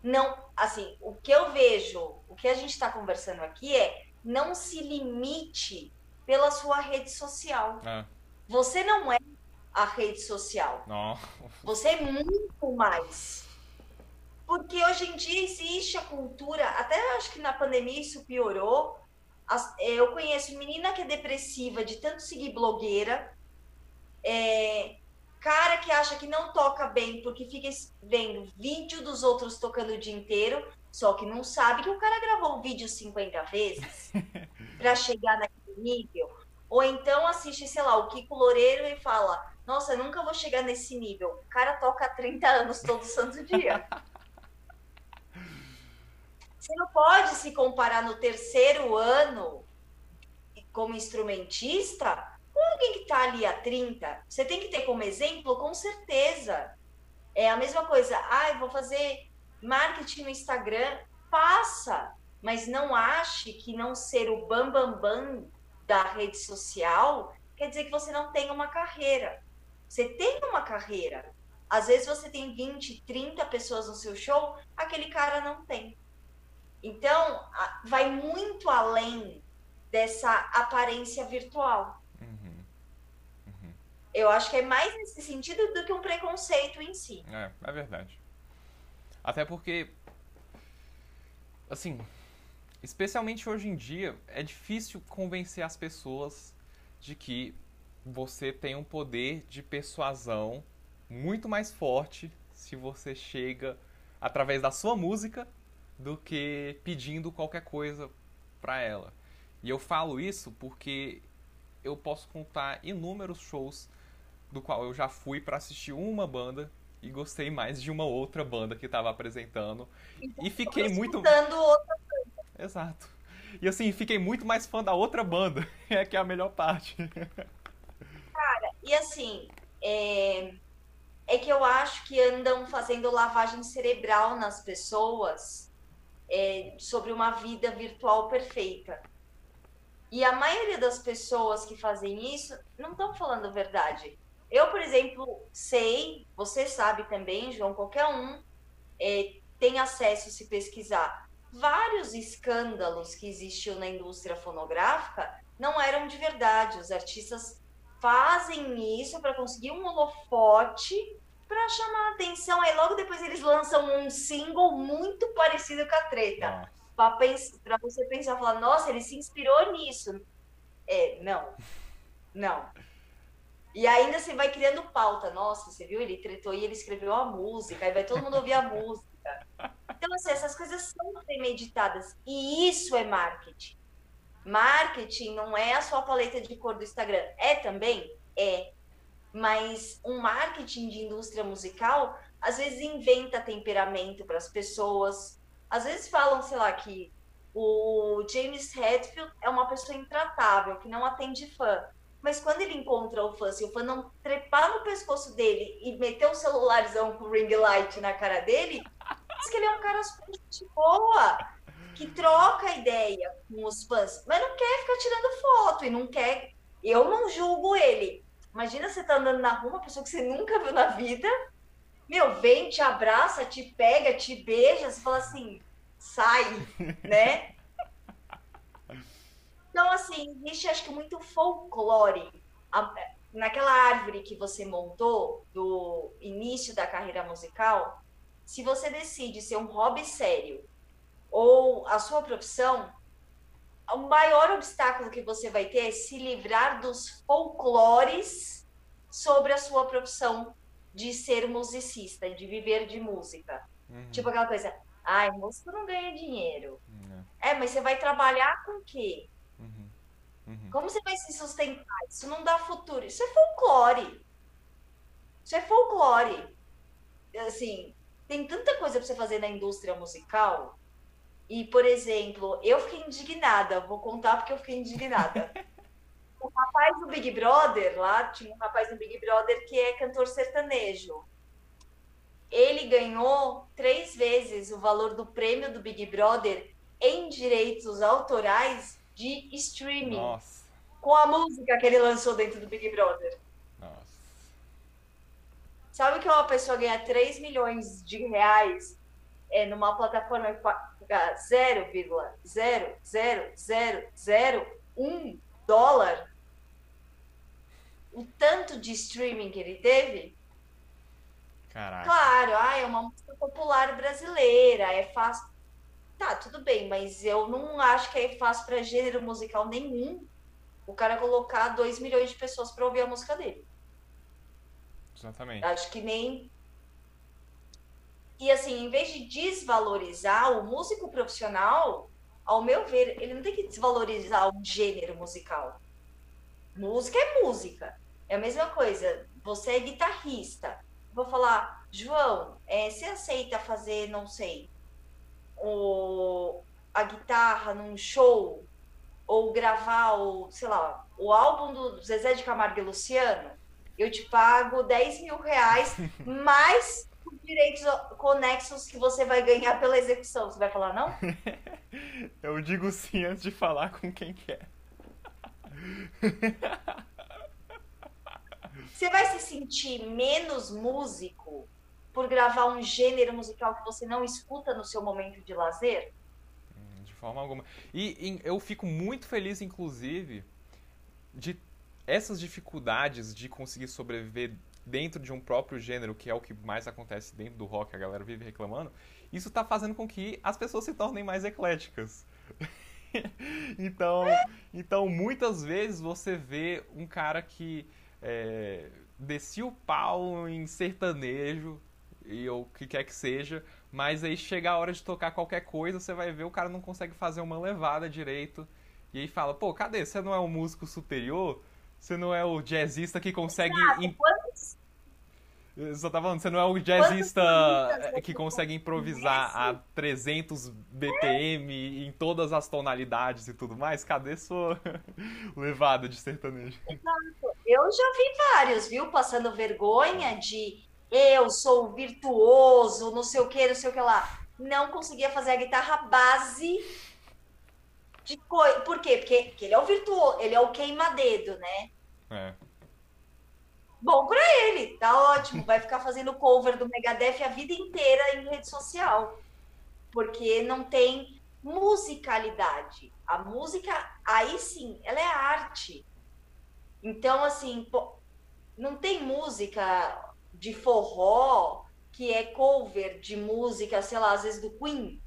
Não, assim, o que eu vejo, o que a gente está conversando aqui é não se limite pela sua rede social. É. Você não é a rede social. Não. Você é muito mais. Porque hoje em dia existe a cultura, até acho que na pandemia isso piorou, é, eu conheço menina que é depressiva de tanto seguir blogueira, é, cara que acha que não toca bem porque fica vendo vídeo dos outros tocando o dia inteiro, só que não sabe que o cara gravou o vídeo 50 vezes para chegar naquele nível. Ou então assiste, sei lá, o Kiko Loureiro e fala: Nossa, nunca vou chegar nesse nível. O cara toca há 30 anos todo santo dia. Você não pode se comparar no terceiro ano como instrumentista com alguém que está ali há 30. Você tem que ter como exemplo, com certeza. É a mesma coisa. Ah, eu vou fazer marketing no Instagram. Passa, mas não ache que não ser o bambambam bam, bam da rede social quer dizer que você não tem uma carreira. Você tem uma carreira. Às vezes você tem 20, 30 pessoas no seu show, aquele cara não tem. Então, vai muito além dessa aparência virtual. Uhum. Uhum. Eu acho que é mais nesse sentido do que um preconceito em si. É, é verdade. Até porque, assim, especialmente hoje em dia, é difícil convencer as pessoas de que você tem um poder de persuasão muito mais forte se você chega através da sua música do que pedindo qualquer coisa para ela. E eu falo isso porque eu posso contar inúmeros shows do qual eu já fui para assistir uma banda e gostei mais de uma outra banda que estava apresentando então, e fiquei muito outra banda. Exato. E assim, fiquei muito mais fã da outra banda, é que é a melhor parte. Cara, e assim, é... é que eu acho que andam fazendo lavagem cerebral nas pessoas é, sobre uma vida virtual perfeita. E a maioria das pessoas que fazem isso não estão falando a verdade. Eu, por exemplo, sei, você sabe também, João, qualquer um é, tem acesso se pesquisar. Vários escândalos que existiam na indústria fonográfica não eram de verdade. Os artistas fazem isso para conseguir um holofote para chamar a atenção. Aí logo depois eles lançam um single muito parecido com a treta. Para você pensar, falar, nossa, ele se inspirou nisso. É, não. Não. E ainda você vai criando pauta. Nossa, você viu? Ele tretou e ele escreveu a música. Aí vai todo mundo ouvir a música. Então, assim, essas coisas são premeditadas. E isso é marketing. Marketing não é a sua paleta de cor do Instagram. É também? É mas um marketing de indústria musical às vezes inventa temperamento para as pessoas. Às vezes falam, sei lá, que o James Hetfield é uma pessoa intratável, que não atende fã. Mas quando ele encontra o fã, se o fã não trepar no pescoço dele e meter o celularzão com ring light na cara dele, diz que ele é um cara super de boa, que troca ideia com os fãs, mas não quer ficar tirando foto e não quer. Eu não julgo ele, Imagina você tá andando na rua, uma pessoa que você nunca viu na vida, meu, vem, te abraça, te pega, te beija, você fala assim, sai, né? Então, assim, existe acho que muito folclore. naquela árvore que você montou do início da carreira musical, se você decide ser um hobby sério ou a sua profissão, o maior obstáculo que você vai ter é se livrar dos folclores sobre a sua profissão de ser musicista, de viver de música. Uhum. Tipo aquela coisa, ai, músico não ganha dinheiro. Uhum. É, mas você vai trabalhar com o quê? Uhum. Uhum. Como você vai se sustentar? Isso não dá futuro. Isso é folclore. Isso é folclore. Assim, tem tanta coisa para você fazer na indústria musical. E, por exemplo, eu fiquei indignada. Vou contar porque eu fiquei indignada. o rapaz do Big Brother, lá tinha um rapaz do Big Brother que é cantor sertanejo. Ele ganhou três vezes o valor do prêmio do Big Brother em direitos autorais de streaming. Nossa. Com a música que ele lançou dentro do Big Brother. Nossa. Sabe que uma pessoa ganha 3 milhões de reais é, numa plataforma que paga 0,00001 dólar? O tanto de streaming que ele teve? Caraca. Claro, ah, é uma música popular brasileira, é fácil. Tá, tudo bem, mas eu não acho que é fácil para gênero musical nenhum o cara colocar 2 milhões de pessoas para ouvir a música dele. Exatamente. Acho que nem. E assim, em vez de desvalorizar o músico profissional, ao meu ver, ele não tem que desvalorizar o gênero musical. Música é música. É a mesma coisa. Você é guitarrista. Vou falar, João, é, você aceita fazer, não sei, o, a guitarra num show ou gravar o, sei lá, o álbum do Zezé de Camargo e Luciano, eu te pago 10 mil reais mais os direitos conexos que você vai ganhar pela execução. Você vai falar não? eu digo sim antes de falar com quem quer. Você vai se sentir menos músico por gravar um gênero musical que você não escuta no seu momento de lazer? Hum, de forma alguma. E, e eu fico muito feliz, inclusive, de essas dificuldades de conseguir sobreviver dentro de um próprio gênero, que é o que mais acontece dentro do rock, a galera vive reclamando, isso está fazendo com que as pessoas se tornem mais ecléticas. então, então, muitas vezes você vê um cara que é, descia o pau em sertanejo, e ou o que quer que seja, mas aí chega a hora de tocar qualquer coisa, você vai ver o cara não consegue fazer uma levada direito. E aí fala, pô, cadê? Você não é um músico superior? Você não é o jazzista que consegue. Exato. Eu só tava falando, você não é o jazzista que consegue improvisar a 300 BPM em todas as tonalidades e tudo mais? Cadê sua levada de sertanejo? Exato. Eu já vi vários, viu? Passando vergonha de eu sou virtuoso, não sei o que, não sei o que lá. Não conseguia fazer a guitarra base de coisa. Por quê? Porque, porque ele é o virtuoso, ele é o queima-dedo, né? É. Bom pra ele, tá ótimo. Vai ficar fazendo cover do Megadeth a vida inteira em rede social. Porque não tem musicalidade. A música, aí sim, ela é arte. Então, assim, não tem música de forró que é cover de música, sei lá, às vezes do Queen.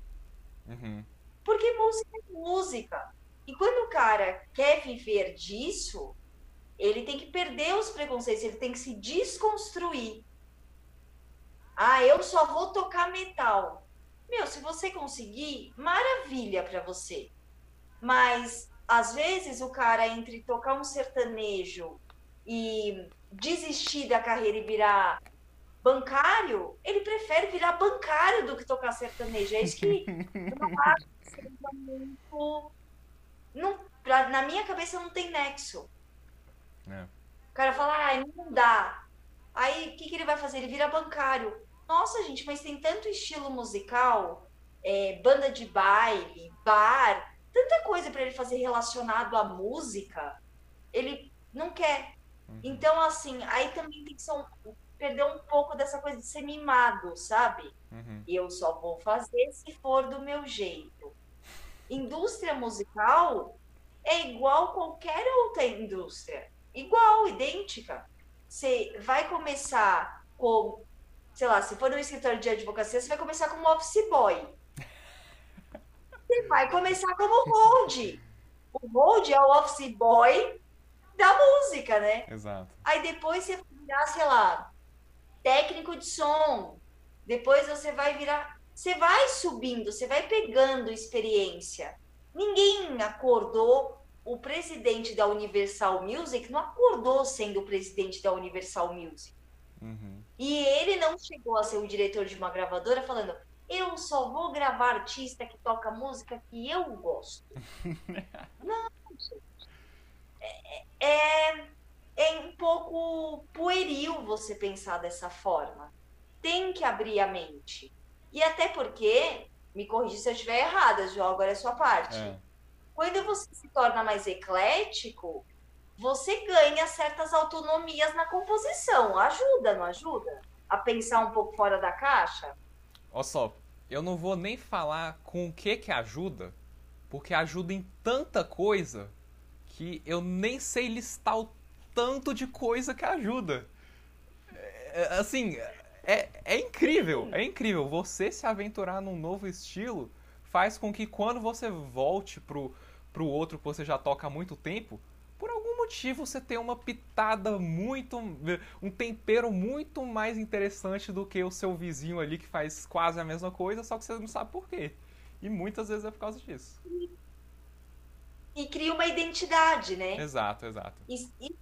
Uhum. Porque música é música. E quando o cara quer viver disso, ele tem que perder os preconceitos, ele tem que se desconstruir. Ah, eu só vou tocar metal. Meu, se você conseguir, maravilha para você. Mas às vezes o cara entre tocar um sertanejo e desistir da carreira e virar bancário, ele prefere virar bancário do que tocar sertanejo. É isso que eu acho que seja muito. Não, pra, na minha cabeça não tem nexo. É. O cara fala, ah, não dá. Aí o que, que ele vai fazer? Ele vira bancário. Nossa, gente, mas tem tanto estilo musical, é, banda de baile, bar, tanta coisa para ele fazer relacionado à música. Ele não quer. Uhum. Então, assim, aí também tem que ser um, perder um pouco dessa coisa de ser mimado, sabe? Uhum. Eu só vou fazer se for do meu jeito. Indústria musical é igual qualquer outra indústria. Igual, idêntica. Você vai começar com, sei lá, se for um escritório de advocacia, você vai começar como office boy. Você vai começar como hold. O hold é o office boy da música, né? Exato. Aí depois você virar, sei lá, técnico de som. Depois você vai virar. Você vai subindo, você vai pegando experiência. Ninguém acordou o presidente da Universal Music não acordou sendo o presidente da Universal Music. Uhum. E ele não chegou a ser o diretor de uma gravadora falando: eu só vou gravar artista que toca música que eu gosto. não, gente. É, é, é um pouco pueril você pensar dessa forma. Tem que abrir a mente. E até porque, me corrija se eu estiver errada, João, agora é a sua parte. É. Quando você se torna mais eclético, você ganha certas autonomias na composição. Ajuda, não ajuda? A pensar um pouco fora da caixa? Olha só, eu não vou nem falar com o que que ajuda, porque ajuda em tanta coisa que eu nem sei listar o tanto de coisa que ajuda. É, é assim, é, é incrível, é incrível. Você se aventurar num novo estilo faz com que quando você volte pro, pro outro que você já toca há muito tempo, por algum motivo você tenha uma pitada muito. um tempero muito mais interessante do que o seu vizinho ali que faz quase a mesma coisa, só que você não sabe por quê. E muitas vezes é por causa disso. E cria uma identidade, né? Exato, exato. E, e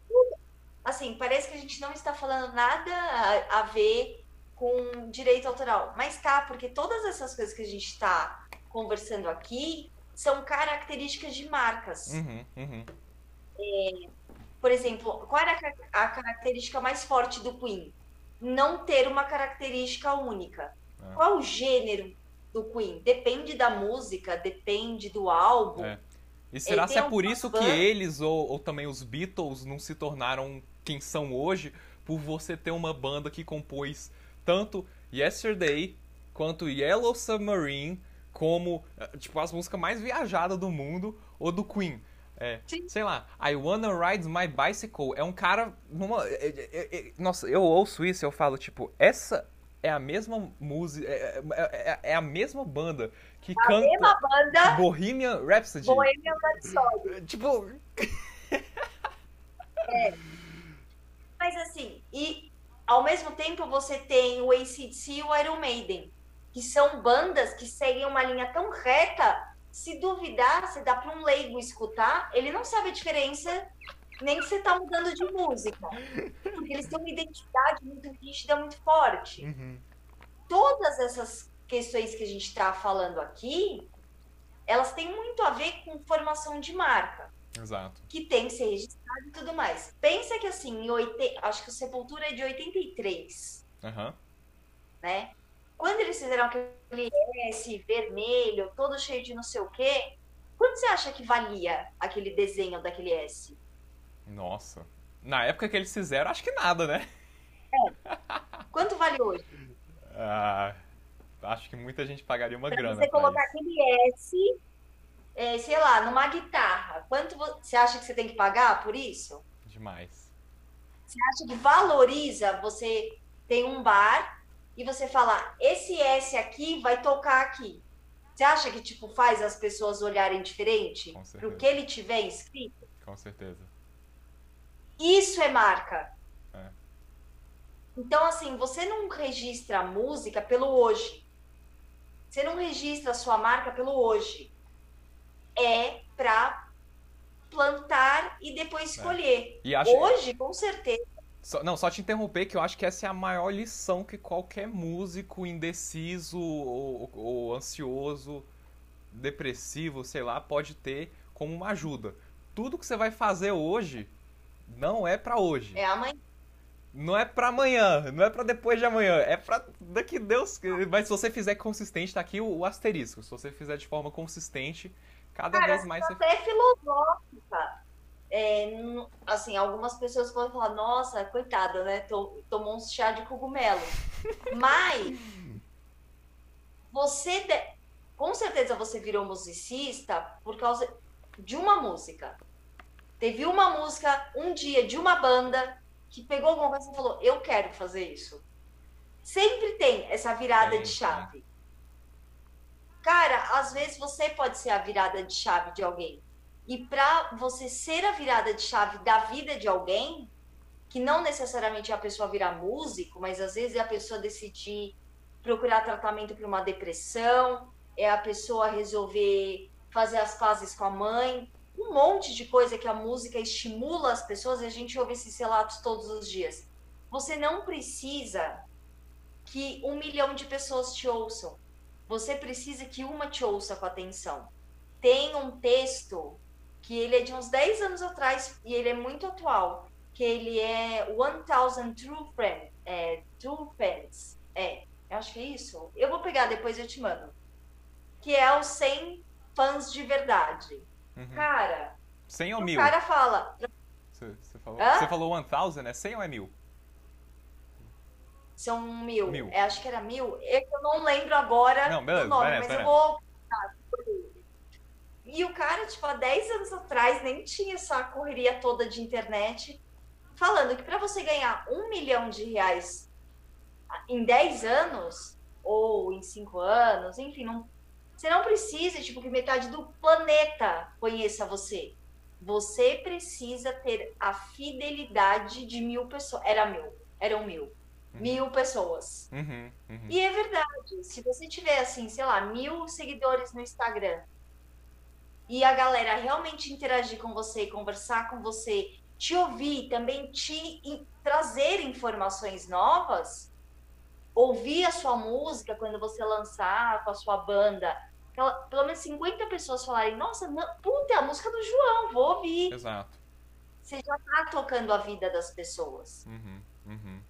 assim, parece que a gente não está falando nada a, a ver com direito autoral. Mas tá, porque todas essas coisas que a gente está conversando aqui são características de marcas. Uhum, uhum. É, por exemplo, qual era a característica mais forte do Queen? Não ter uma característica única. É. Qual o gênero do Queen? Depende da música, depende do álbum. É. E será se é por isso que eles ou, ou também os Beatles não se tornaram quem são hoje? Por você ter uma banda que compôs tanto Yesterday quanto Yellow Submarine, como eh, tipo as músicas mais viajadas do mundo, ou do Queen. É, sei lá, I Wanna Ride My Bicycle é um cara numa. É, é, é, nossa, eu ouço isso e eu falo, tipo, essa é a mesma música. É, é, é, a mesma banda que a canta. Mesma banda. Bohemian Rhapsody. Bohemian Rhapsody. tipo. é. Mas assim, e ao mesmo tempo você tem o ACDC e o Iron Maiden, que são bandas que seguem uma linha tão reta, se duvidar, se dá para um leigo escutar, ele não sabe a diferença nem que você está mudando de música. Porque eles têm uma identidade muito rígida, muito forte. Uhum. Todas essas questões que a gente está falando aqui, elas têm muito a ver com formação de marca. Exato. Que tem que ser registrado e tudo mais. Pensa que assim, em oite... acho que o Sepultura é de 83. Uhum. Né? Quando eles fizeram aquele S vermelho, todo cheio de não sei o quê, quanto você acha que valia aquele desenho daquele S? Nossa. Na época que eles fizeram, acho que nada, né? É. Quanto vale hoje? Ah, acho que muita gente pagaria uma pra grana. Você colocar isso. aquele S é, sei lá, numa guitarra, quanto você acha que você tem que pagar por isso? Demais. Você acha que valoriza você tem um bar e você falar, esse S aqui vai tocar aqui. Você acha que tipo faz as pessoas olharem diferente pro que ele tiver escrito? Com certeza. Isso é marca. É. Então assim, você não registra a música pelo hoje. Você não registra a sua marca pelo hoje é para plantar e depois é. colher. E acho... Hoje, com certeza. Só, não, só te interromper que eu acho que essa é a maior lição que qualquer músico indeciso ou, ou ansioso, depressivo, sei lá, pode ter como uma ajuda. Tudo que você vai fazer hoje não é para hoje. É amanhã. Não é para amanhã, não é para depois de amanhã, é para daqui Deus. Mas se você fizer consistente, tá aqui o, o asterisco. Se você fizer de forma consistente, Cada Cara, vez mais. Você... até filosófica. É, assim, algumas pessoas podem falar, nossa, coitada, né? Tomou um chá de cogumelo. Mas você, de... com certeza, você virou musicista por causa de uma música. Teve uma música, um dia, de uma banda que pegou alguma coisa e falou: Eu quero fazer isso. Sempre tem essa virada de chave. Cara, às vezes você pode ser a virada de chave de alguém. E para você ser a virada de chave da vida de alguém, que não necessariamente é a pessoa virar músico, mas às vezes é a pessoa decidir procurar tratamento para uma depressão, é a pessoa resolver fazer as pazes com a mãe. um monte de coisa que a música estimula as pessoas e a gente ouve esses relatos todos os dias. Você não precisa que um milhão de pessoas te ouçam. Você precisa que uma te ouça com atenção. Tem um texto que ele é de uns 10 anos atrás e ele é muito atual, que ele é 1000 True Friends, é, True Friends, é, eu acho que é isso. Eu vou pegar depois e eu te mando. Que é os 100 fãs de verdade. Uhum. Cara, 100 ou o mil? O cara fala. Você, você falou, você falou 1000, é 100 ou é mil? São mil. mil. É, acho que era mil. É eu não lembro agora não, beleza, nome, beleza, mas eu vou. E o cara, tipo, há 10 anos atrás nem tinha essa correria toda de internet, falando que para você ganhar um milhão de reais em 10 anos, ou em 5 anos, enfim, não, você não precisa, tipo, que metade do planeta conheça você. Você precisa ter a fidelidade de mil pessoas. Era mil, eram mil. Uhum. Mil pessoas. Uhum, uhum. E é verdade. Se você tiver, assim, sei lá, mil seguidores no Instagram e a galera realmente interagir com você, conversar com você, te ouvir, também te trazer informações novas, ouvir a sua música quando você lançar com a sua banda, pelo menos 50 pessoas falarem, nossa, não, puta, é a música do João, vou ouvir. Exato. Você já tá tocando a vida das pessoas. Uhum, uhum.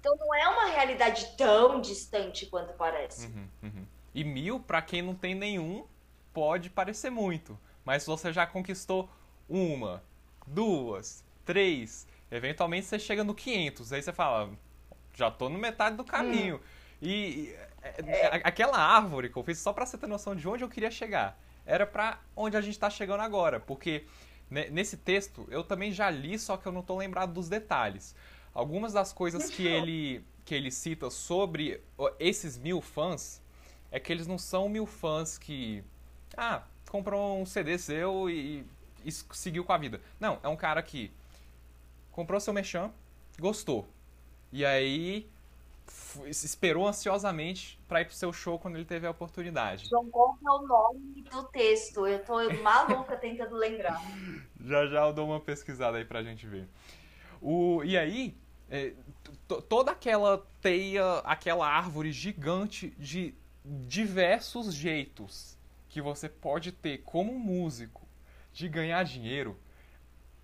Então não é uma realidade tão distante quanto parece. Uhum, uhum. e mil, para quem não tem nenhum, pode parecer muito. Mas se você já conquistou uma, duas, três, eventualmente você chega no 500. Aí você fala, já tô no metade do caminho. Hum. E é, é. aquela árvore que eu fiz, só pra você ter noção de onde eu queria chegar, era pra onde a gente tá chegando agora. Porque nesse texto eu também já li, só que eu não tô lembrado dos detalhes. Algumas das coisas que ele, que ele cita sobre esses mil fãs é que eles não são mil fãs que. Ah, comprou um CD seu e, e seguiu com a vida. Não, é um cara que comprou seu mechan, gostou. E aí esperou ansiosamente para ir pro seu show quando ele teve a oportunidade. João, qual é o nome do texto? Eu tô maluca tentando lembrar. Já já eu dou uma pesquisada aí pra gente ver. O, e aí, é, toda aquela teia, aquela árvore gigante de diversos jeitos que você pode ter como músico de ganhar dinheiro,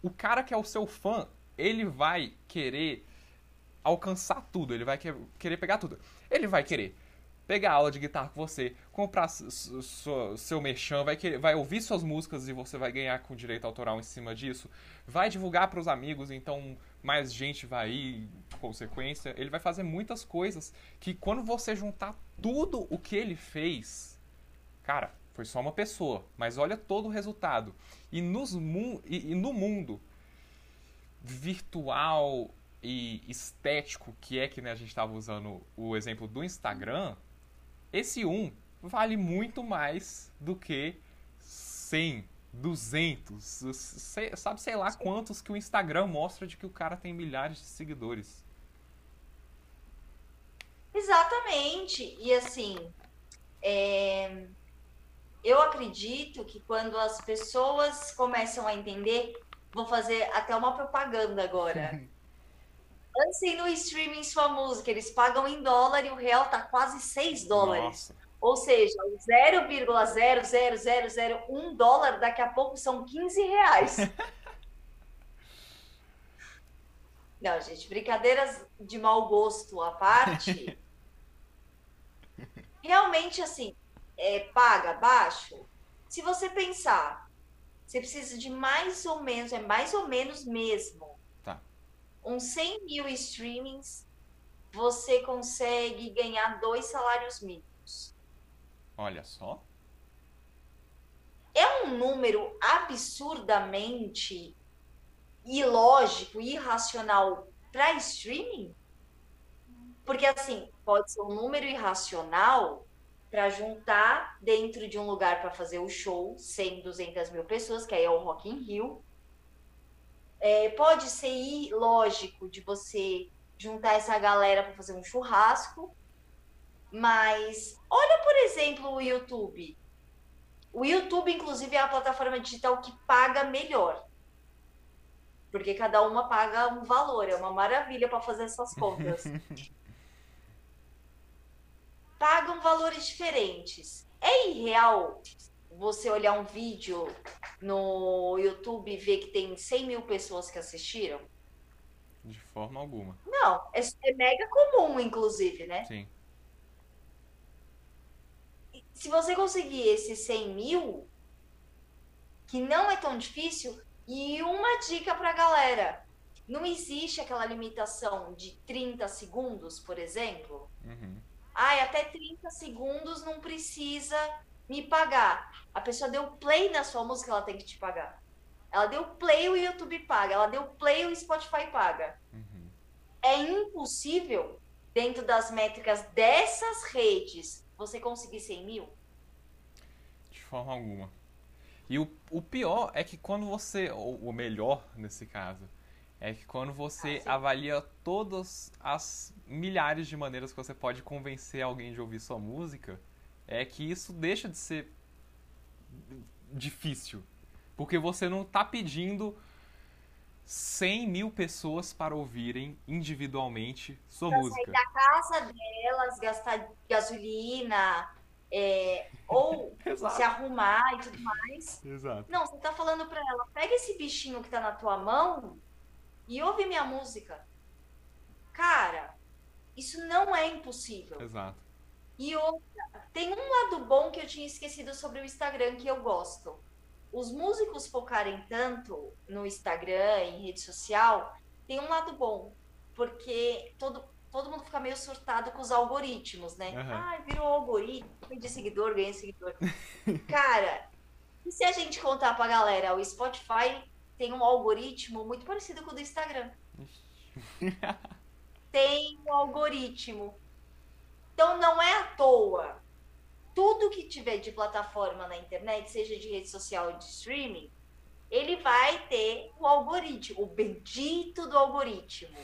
o cara que é o seu fã, ele vai querer alcançar tudo, ele vai querer pegar tudo. Ele vai querer pegar aula de guitarra com você, comprar seu merchan, vai, querer, vai ouvir suas músicas e você vai ganhar com direito autoral em cima disso, vai divulgar para os amigos, então mais gente vai ir, consequência. Ele vai fazer muitas coisas que quando você juntar tudo o que ele fez, cara, foi só uma pessoa, mas olha todo o resultado. E, nos, e, e no mundo virtual e estético que é que né, a gente estava usando o exemplo do Instagram, esse um vale muito mais do que 100, 200, sei, sabe sei lá quantos que o Instagram mostra de que o cara tem milhares de seguidores. Exatamente. E assim, é... eu acredito que quando as pessoas começam a entender, vou fazer até uma propaganda agora. lancem no streaming sua música. Eles pagam em dólar e o real tá quase 6 dólares. Nossa. Ou seja, 0,00001 dólar daqui a pouco são 15 reais. Não, gente, brincadeiras de mau gosto à parte. Realmente, assim, é, paga baixo. Se você pensar, você precisa de mais ou menos, é mais ou menos mesmo, uns 100 mil streamings, você consegue ganhar dois salários mínimos. Olha só. É um número absurdamente ilógico, irracional para streaming? Porque, assim, pode ser um número irracional para juntar dentro de um lugar para fazer o show 100, 200 mil pessoas, que aí é o Rock in Rio, é, pode ser ilógico de você juntar essa galera para fazer um churrasco, mas olha, por exemplo, o YouTube. O YouTube, inclusive, é a plataforma digital que paga melhor. Porque cada uma paga um valor, é uma maravilha para fazer essas contas. Pagam valores diferentes. É irreal você olhar um vídeo no YouTube e ver que tem 100 mil pessoas que assistiram? De forma alguma. Não, é, é mega comum, inclusive, né? Sim. Se você conseguir esses 100 mil, que não é tão difícil, e uma dica pra galera: não existe aquela limitação de 30 segundos, por exemplo. Uhum. Ai, até 30 segundos não precisa me pagar. A pessoa deu play na sua música, ela tem que te pagar. Ela deu play, o YouTube paga. Ela deu play, o Spotify paga. Uhum. É impossível, dentro das métricas dessas redes, você conseguir 100 mil? De forma alguma. E o, o pior é que quando você, ou o melhor nesse caso, é que quando você Ah, avalia todas as milhares de maneiras que você pode convencer alguém de ouvir sua música, é que isso deixa de ser difícil. Porque você não está pedindo 100 mil pessoas para ouvirem individualmente sua Pra música. sair da casa delas, gastar gasolina, é, ou se arrumar e tudo mais. Exato. Não, você tá falando pra ela, pega esse bichinho que tá na tua mão e ouve minha música. Cara, isso não é impossível. Exato. E outra, tem um lado bom que eu tinha esquecido sobre o Instagram que eu gosto. Os músicos focarem tanto no Instagram, em rede social, tem um lado bom. Porque todo, todo mundo fica meio surtado com os algoritmos, né? Aham. Ai, virou algoritmo, perdi seguidor, ganhei seguidor. Cara, e se a gente contar pra galera, o Spotify tem um algoritmo muito parecido com o do Instagram tem um algoritmo. Então não é à toa. Tudo que tiver de plataforma na internet, seja de rede social ou de streaming, ele vai ter o algoritmo, o bendito do algoritmo.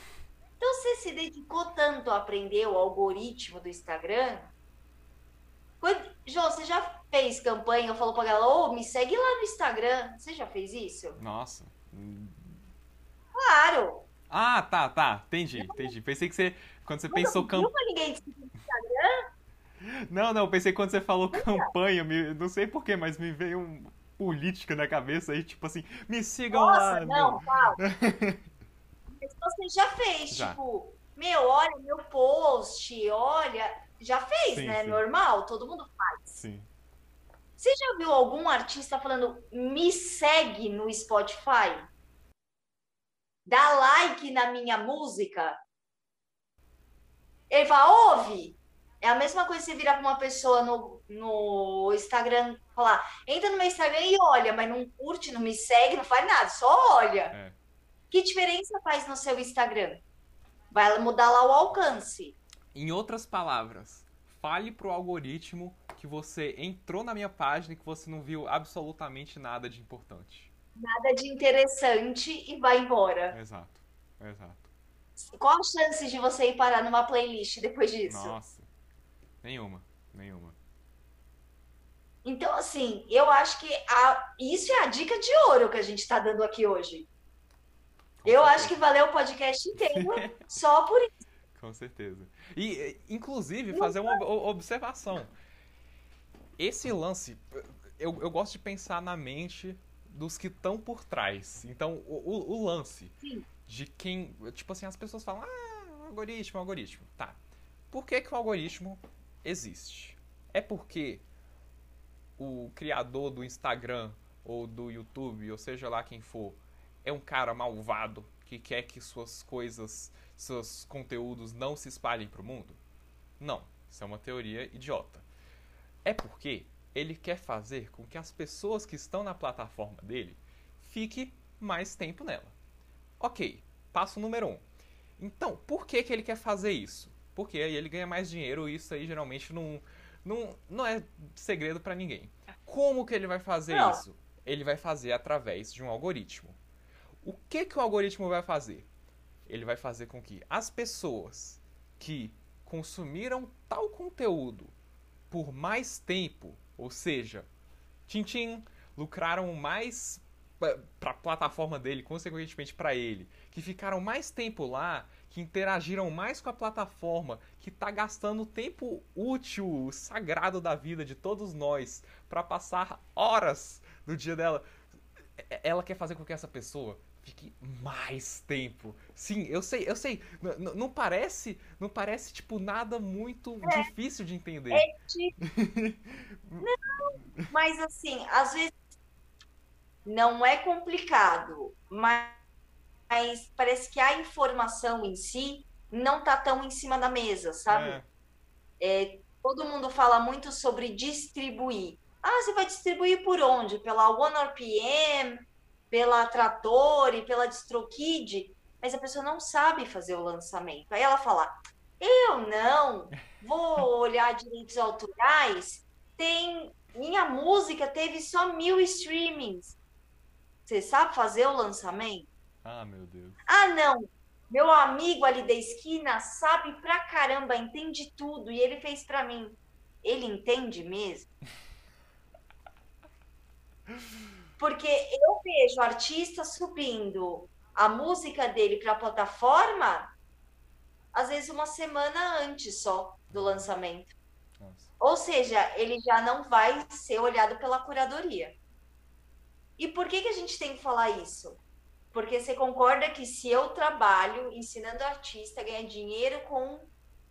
Então você se dedicou tanto a aprender o algoritmo do Instagram. Quando... João, você já fez campanha, falou pra galera, ô, me segue lá no Instagram. Você já fez isso? Nossa. Claro! Ah, tá, tá. Entendi, entendi. Pensei que você. Quando você pensou campanha. ninguém te Não, não, pensei que quando você falou campanha, me- não sei porquê, mas me veio um política na cabeça aí, tipo assim, me sigam Nossa, lá. não, fala. Mas você já fez, Já. tipo, meu, olha meu post, olha. Já fez, Sim, né? sim. Normal, todo mundo faz. Sim. Você já viu algum artista falando, me segue no Spotify? Dá like na minha música? Ele fala, ouve. É a mesma coisa que você virar pra uma pessoa no, no Instagram falar, entra no meu Instagram e olha, mas não curte, não me segue, não faz nada, só olha. É. Que diferença faz no seu Instagram? Vai mudar lá o alcance. Em outras palavras, fale pro algoritmo que você entrou na minha página e que você não viu absolutamente nada de importante. Nada de interessante e vai embora. Exato, exato. Qual a chance de você ir parar numa playlist depois disso? Nossa. Nenhuma, nenhuma. Então, assim, eu acho que a- isso é a dica de ouro que a gente está dando aqui hoje. Com eu certeza. acho que valeu o podcast inteiro só por isso. Com certeza. E, inclusive, fazer uma ob- observação. Esse lance, eu, eu gosto de pensar na mente dos que estão por trás. Então, o, o- o lance Sim. de quem. Tipo assim, as pessoas falam, ah, algoritmo, algoritmo. Tá. Por que, que o algoritmo existe? É porque o criador do Instagram ou do YouTube, ou seja lá quem for, é um cara malvado que quer que suas coisas, seus conteúdos não se espalhem pro mundo? Não, isso é uma teoria idiota. É porque ele quer fazer com que as pessoas que estão na plataforma dele fiquem mais tempo nela. Ok, passo número um. Então, por que, que ele quer fazer isso? Porque aí ele ganha mais dinheiro e isso aí geralmente não, não, não é segredo para ninguém. Como que ele vai fazer Não. isso? Ele vai fazer através de um algoritmo. O que, que o algoritmo vai fazer? Ele vai fazer com que as pessoas que consumiram tal conteúdo por mais tempo, ou seja, Tintin lucraram mais para a plataforma dele, consequentemente para ele, que ficaram mais tempo lá, que interagiram mais com a plataforma, que está gastando tempo útil, sagrado da vida de todos nós para passar horas do dia dela. Ela quer fazer com que essa pessoa fique mais tempo. Sim, eu sei, eu sei. N não parece, não parece tipo nada muito é, difícil de entender. É tipo... não, mas assim, às vezes não é complicado, mas, mas parece que a informação em si não tá tão em cima da mesa, sabe? É. É, todo mundo fala muito sobre distribuir. Ah, você vai distribuir por onde? Pela OneRPM, pela Trattori, pela DistroKid, mas a pessoa não sabe fazer o lançamento. Aí ela fala: eu não vou olhar direitos autorais, tem minha música teve só mil streamings. Você sabe fazer o lançamento? Ah, meu Deus. Ah, não. Meu amigo ali da esquina sabe pra caramba, entende tudo e ele fez pra mim. Ele entende mesmo? Porque eu vejo artista subindo a música dele para a plataforma, às vezes uma semana antes só do lançamento. Nossa. Ou seja, ele já não vai ser olhado pela curadoria. E por que, que a gente tem que falar isso? Porque você concorda que se eu trabalho ensinando artista a ganhar dinheiro com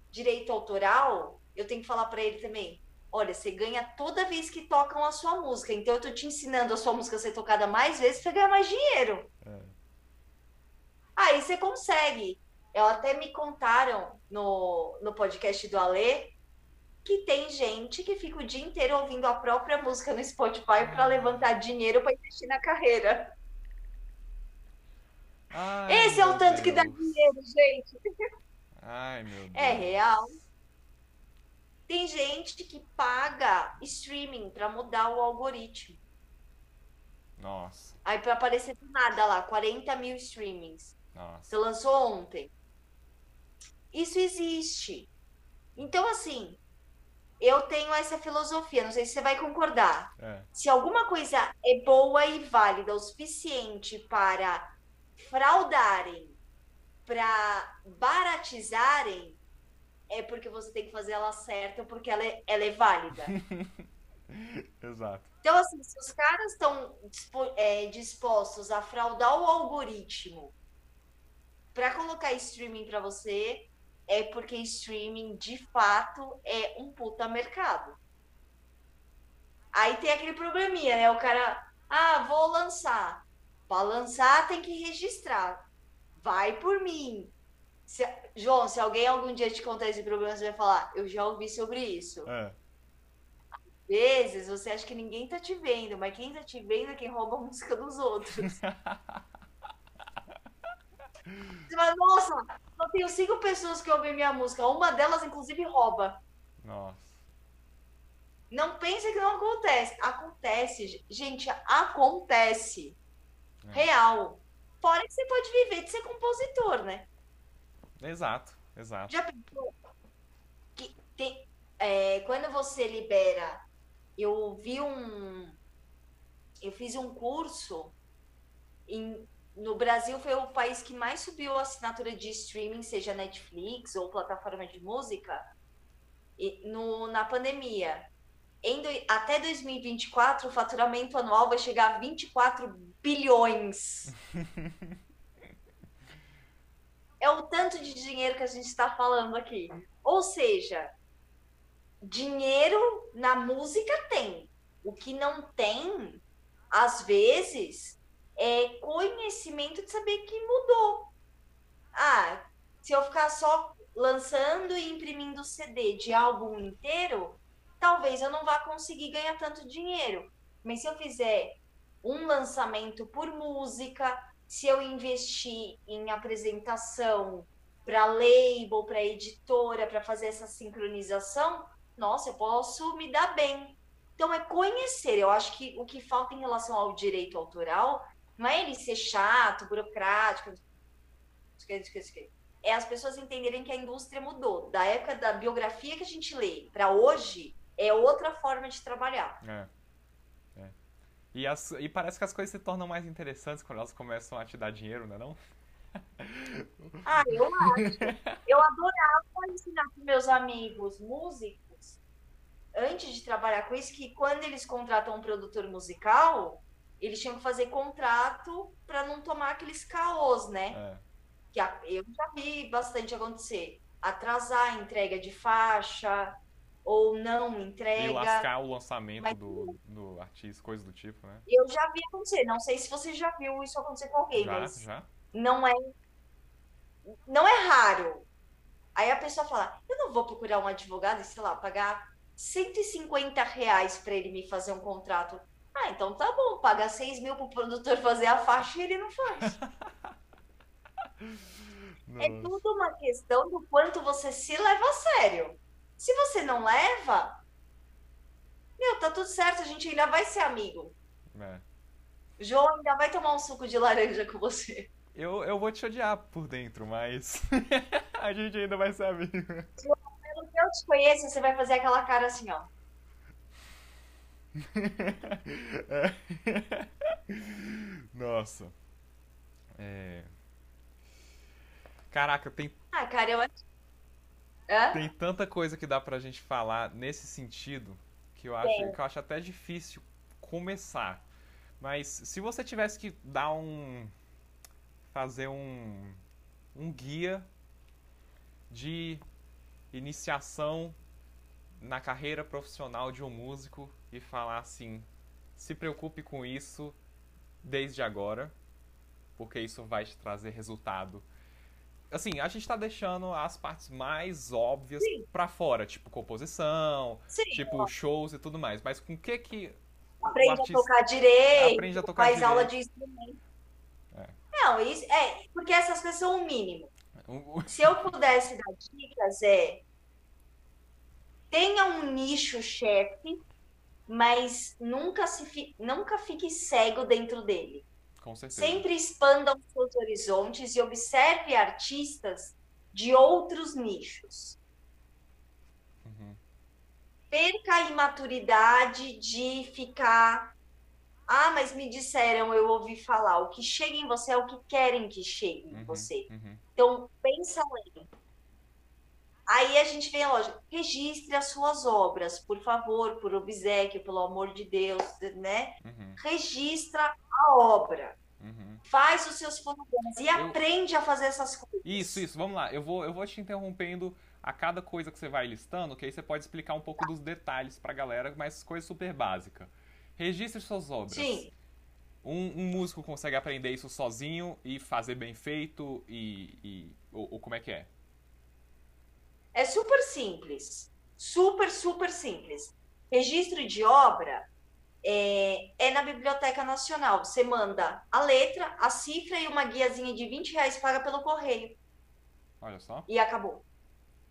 direito autoral, eu tenho que falar para ele também: Olha, você ganha toda vez que tocam a sua música. Então eu tô te ensinando a sua música a ser tocada mais vezes para ganhar mais dinheiro. É. Aí você consegue. Eu até me contaram no, no podcast do Alê que tem gente que fica o dia inteiro ouvindo a própria música no Spotify para levantar dinheiro para investir na carreira. Ai, Esse é o tanto Deus. que dá dinheiro, gente. Ai, meu Deus. É real. Tem gente que paga streaming para mudar o algoritmo. Nossa. Aí para aparecer do nada lá, 40 mil streamings. Nossa. Você lançou ontem. Isso existe. Então, assim, eu tenho essa filosofia, não sei se você vai concordar. É. Se alguma coisa é boa e válida o suficiente para fraudarem, para baratizarem, é porque você tem que fazer ela certa, porque ela é, ela é válida. Exato. Então, assim, se os caras estão é, dispostos a fraudar o algoritmo para colocar streaming para você, é porque streaming de fato é um puta mercado. Aí tem aquele probleminha, né? O cara, ah, vou lançar. Para lançar tem que registrar. Vai por mim. Se, João, se alguém algum dia te contar esse problema, você vai falar, eu já ouvi sobre isso. É. Às vezes você acha que ninguém tá te vendo, mas quem tá te vendo é quem rouba a música dos outros. você fala, nossa, eu tenho cinco pessoas que ouvem minha música, uma delas, inclusive, rouba. Nossa. Não pense que não acontece. Acontece, gente, acontece. É. Real. Fora que você pode viver de ser compositor, né? Exato, exato. Já pensou que tem, é, quando você libera, eu vi um, eu fiz um curso em, no Brasil foi o país que mais subiu a assinatura de streaming, seja Netflix ou plataforma de música, e, no, na pandemia. Em, até 2024, o faturamento anual vai chegar a 24 bilhões. é o tanto de dinheiro que a gente está falando aqui. Ou seja, dinheiro na música tem. O que não tem, às vezes, é conhecimento de saber que mudou. Ah, se eu ficar só lançando e imprimindo CD de álbum inteiro, talvez eu não vá conseguir ganhar tanto dinheiro. Mas se eu fizer um lançamento por música, se eu investir em apresentação para label, para editora, para fazer essa sincronização, nossa, eu posso me dar bem. Então é conhecer. Eu acho que o que falta em relação ao direito autoral não é ele ser chato, burocrático, é as pessoas entenderem que a indústria mudou. Da época da biografia que a gente lê para hoje, é outra forma de trabalhar. É. E, as, e parece que as coisas se tornam mais interessantes quando elas começam a te dar dinheiro, não é não? Ah, eu acho. Eu adorava ensinar para meus amigos músicos, antes de trabalhar com isso, que quando eles contratam um produtor musical, eles tinham que fazer contrato para não tomar aqueles caos, né? É. Que eu já vi bastante acontecer. Atrasar a entrega de faixa, ou não entrega. E lascar o lançamento Mas, do, do artista, coisa do tipo, né? Eu já vi acontecer. Não sei se você já viu isso acontecer com alguém, já, mas já? não é não é raro. Aí a pessoa fala, eu não vou procurar um advogado e, sei lá, pagar 150 reais para ele me fazer um contrato. Ah, então tá bom, paga 6 mil pro produtor fazer a faixa e ele não faz. é tudo uma questão do quanto você se leva a sério. Se você não leva, meu, tá tudo certo, a gente ainda vai ser amigo. É. João ainda vai tomar um suco de laranja com você. Eu, eu vou te odiar por dentro, mas a gente ainda vai ser amigo. Pelo que eu te conheço, você vai fazer aquela cara assim, ó. Nossa. É... Caraca, tem. Ah, cara, eu acho. Tem tanta coisa que dá pra gente falar nesse sentido que eu acho, que eu acho até difícil começar. Mas se você tivesse que dar um, fazer um, um guia de iniciação na carreira profissional de um músico e falar assim: se preocupe com isso desde agora, porque isso vai te trazer resultado. Assim, a gente está deixando as partes mais óbvias para fora, tipo composição, Sim, tipo ó. shows e tudo mais. Mas com o que que aprende artista... a tocar direito, aprende a tocar faz direito. aula de instrumento. Não, isso é porque essas coisas são o mínimo. Se eu pudesse dar dicas, é tenha um nicho chefe, mas nunca, se nunca fique cego dentro dele. Com certeza. Sempre expanda os seus horizontes e observe artistas de outros nichos. Uhum. Perca a imaturidade de ficar ah, mas me disseram, eu ouvi falar. O que chega em você é o que querem que chegue em uhum, você. Uhum. Então, pensa além. Aí a gente vem lógica, registre as suas obras, por favor, por obsequio, pelo amor de Deus, né? Uhum. Registra a obra. Uhum. Faz os seus fonogramas e eu... aprende a fazer essas coisas. Isso, isso, vamos lá. Eu vou, eu vou te interrompendo a cada coisa que você vai listando, que aí você pode explicar um pouco tá. dos detalhes pra galera, mas coisa super básica. Registre suas obras. Sim. Um, um, músico consegue aprender isso sozinho e fazer bem feito e, e ou, ou, como é que é? É super simples, super super simples. Registro de obra é, é, na Biblioteca Nacional. Você manda a letra, a cifra e uma guiazinha de 20 reais paga pelo correio. Olha só. E acabou.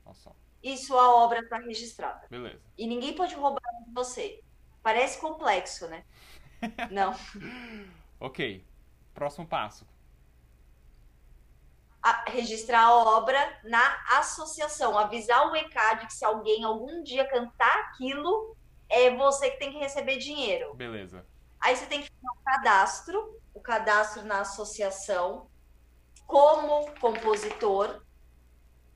Nossa. E sua obra está registrada. Beleza. E ninguém pode roubar de você. Parece complexo, né? Não. ok. Próximo passo. A, registrar a obra na associação. Avisar o ECAD que se alguém algum dia cantar aquilo, é você que tem que receber dinheiro. Beleza. Aí você tem que fazer um cadastro, o cadastro na associação, como compositor,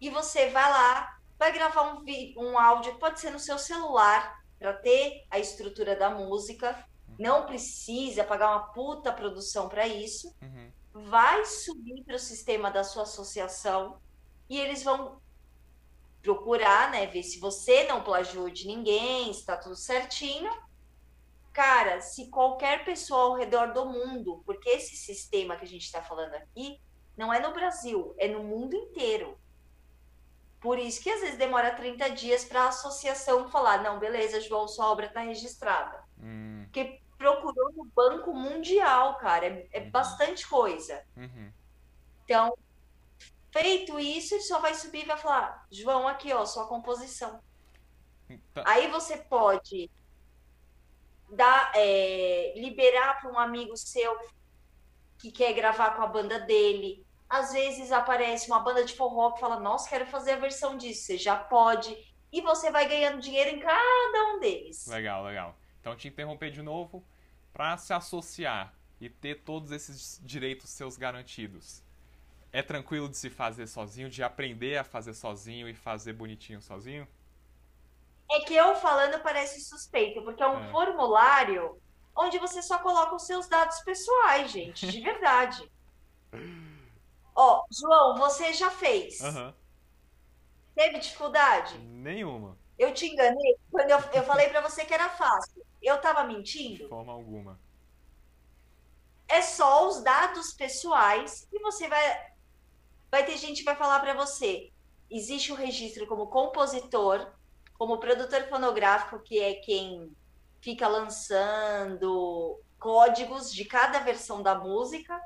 e você vai lá, vai gravar um, um áudio, pode ser no seu celular, para ter a estrutura da música, não precisa pagar uma puta produção para isso, uhum. Vai subir para o sistema da sua associação e eles vão procurar, né, ver se você não plagiou de ninguém, está tudo certinho. Cara, se qualquer pessoa ao redor do mundo, porque esse sistema que a gente está falando aqui não é no Brasil, é no mundo inteiro. Por isso que às vezes demora 30 dias para a associação falar, não, beleza, João, sua obra está registrada. Hum. Porque procurou no Banco Mundial, cara, é, é uhum. bastante coisa. Uhum. Então, feito isso, ele só vai subir e vai falar, João, aqui, ó, sua composição. Tá. Aí você pode dar, é, liberar para um amigo seu que quer gravar com a banda dele, às vezes aparece uma banda de forró que fala, nossa, quero fazer a versão disso. Você já pode. E você vai ganhando dinheiro em cada um deles. Legal, legal. Então, te interromper de novo. para se associar e ter todos esses direitos seus garantidos, é tranquilo de se fazer sozinho, de aprender a fazer sozinho e fazer bonitinho sozinho? É que eu falando parece suspeito, porque é um é. formulário onde você só coloca os seus dados pessoais, gente, de verdade. Ó, João, você já fez. Uhum. Teve dificuldade? Nenhuma. Eu te enganei quando eu, eu falei para você que era fácil. Eu tava mentindo? De forma alguma. É só os dados pessoais e você vai vai ter gente que vai falar para você. Existe o um registro como compositor, como produtor fonográfico, que é quem fica lançando códigos de cada versão da música,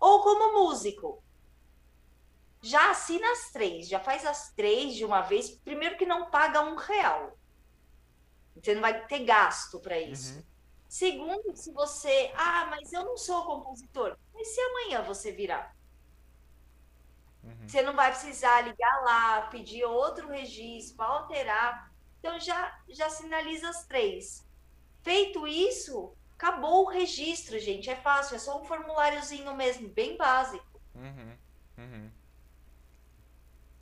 ou como músico. Já assina as três, já faz as três de uma vez. Primeiro que não paga um real. Você não vai ter gasto para isso. Uhum. Segundo, se você, ah, mas eu não sou compositor. Mas se amanhã você virar? Uhum. Você não vai precisar ligar lá, pedir outro registro, alterar. Então já, já sinaliza as três. Feito isso, acabou o registro, gente. É fácil, é só um formuláriozinho mesmo, bem básico. Uhum. Uhum.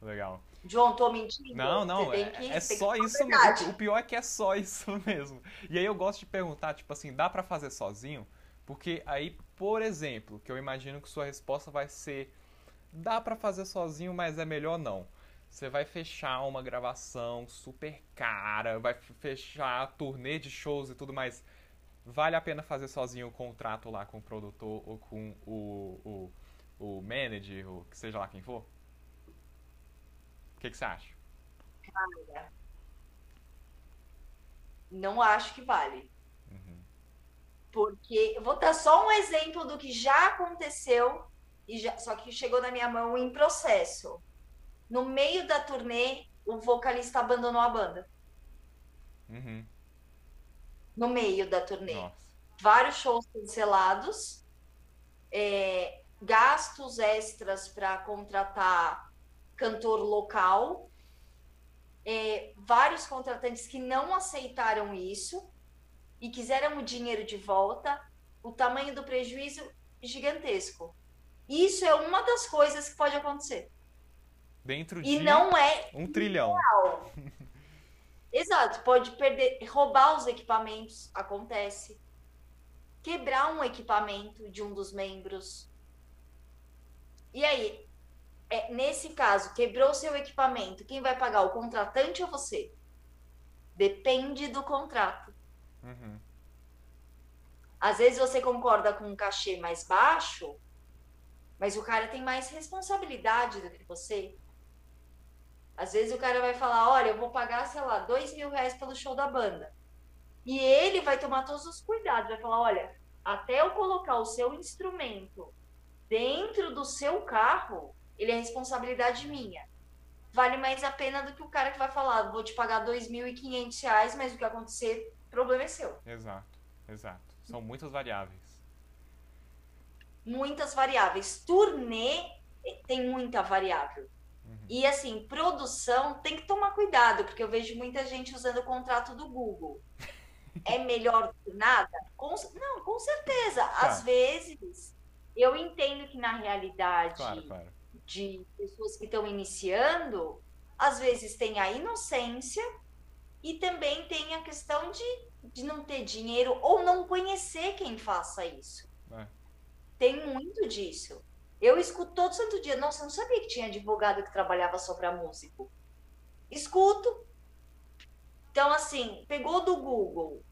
Legal. João, tô mentindo? Não, não, é, que, é só isso mesmo. O pior é que é só isso mesmo. E aí eu gosto de perguntar, tipo assim, dá para fazer sozinho? Porque aí, por exemplo, que eu imagino que sua resposta vai ser dá para fazer sozinho, mas é melhor não. Você vai fechar uma gravação super cara, vai fechar turnê de shows e tudo mais. Vale a pena fazer sozinho o contrato lá com o produtor ou com o, o, o manager, ou que seja lá quem for? O que, que você acha? Cara, não acho que vale. Uhum. Porque eu vou dar só um exemplo do que já aconteceu e já, só que chegou na minha mão em processo. No meio da turnê, o vocalista abandonou a banda. Uhum. No meio da turnê. Nossa. Vários shows cancelados, é, gastos extras para contratar cantor local, é, vários contratantes que não aceitaram isso e quiseram o dinheiro de volta. O tamanho do prejuízo gigantesco. Isso é uma das coisas que pode acontecer. Dentro de e não é um trilhão. Exato, pode perder, roubar os equipamentos, acontece. Quebrar um equipamento de um dos membros. E aí, é, nesse caso, quebrou seu equipamento, quem vai pagar? O contratante ou você? Depende do contrato. Uhum. Às vezes você concorda com um cachê mais baixo, mas o cara tem mais responsabilidade do que você. Às vezes o cara vai falar, olha, eu vou pagar, sei lá, dois mil reais pelo show da banda. E ele vai tomar todos os cuidados, vai falar, olha, até eu colocar o seu instrumento dentro do seu carro, ele é responsabilidade minha. Vale mais a pena do que o cara que vai falar, vou te pagar quinhentos reais, mas o que acontecer, o problema é seu. Exato, exato. São muitas variáveis muitas variáveis. Turnê tem muita variável. Uhum. E assim, produção tem que tomar cuidado, porque eu vejo muita gente usando o contrato do Google. É melhor do que nada? Com, não, com certeza. Claro. Às vezes, eu entendo que na realidade claro, claro. De pessoas que estão iniciando, às vezes tem a inocência e também tem a questão de, de não ter dinheiro ou não conhecer quem faça isso. É. Tem muito disso. Eu escuto todo santo dia. Nossa, eu não sabia que tinha advogado que trabalhava só para músico. Escuto. Então, assim, pegou do Google.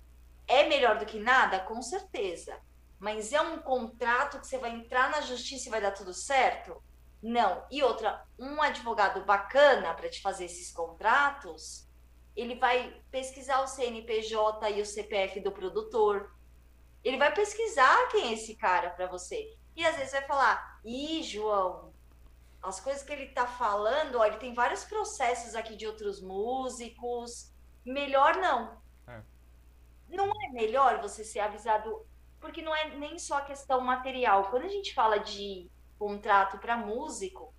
É melhor do que nada? Com certeza. Mas é um contrato que você vai entrar na justiça e vai dar tudo certo? Não. E outra, um advogado bacana para te fazer esses contratos, ele vai pesquisar o CNPJ e o CPF do produtor, ele vai pesquisar quem é esse cara para você. E às vezes vai falar: ih, João, as coisas que ele tá falando, ó, ele tem vários processos aqui de outros músicos. Melhor não. É. Não é melhor você ser avisado, porque não é nem só a questão material. Quando a gente fala de contrato para músico,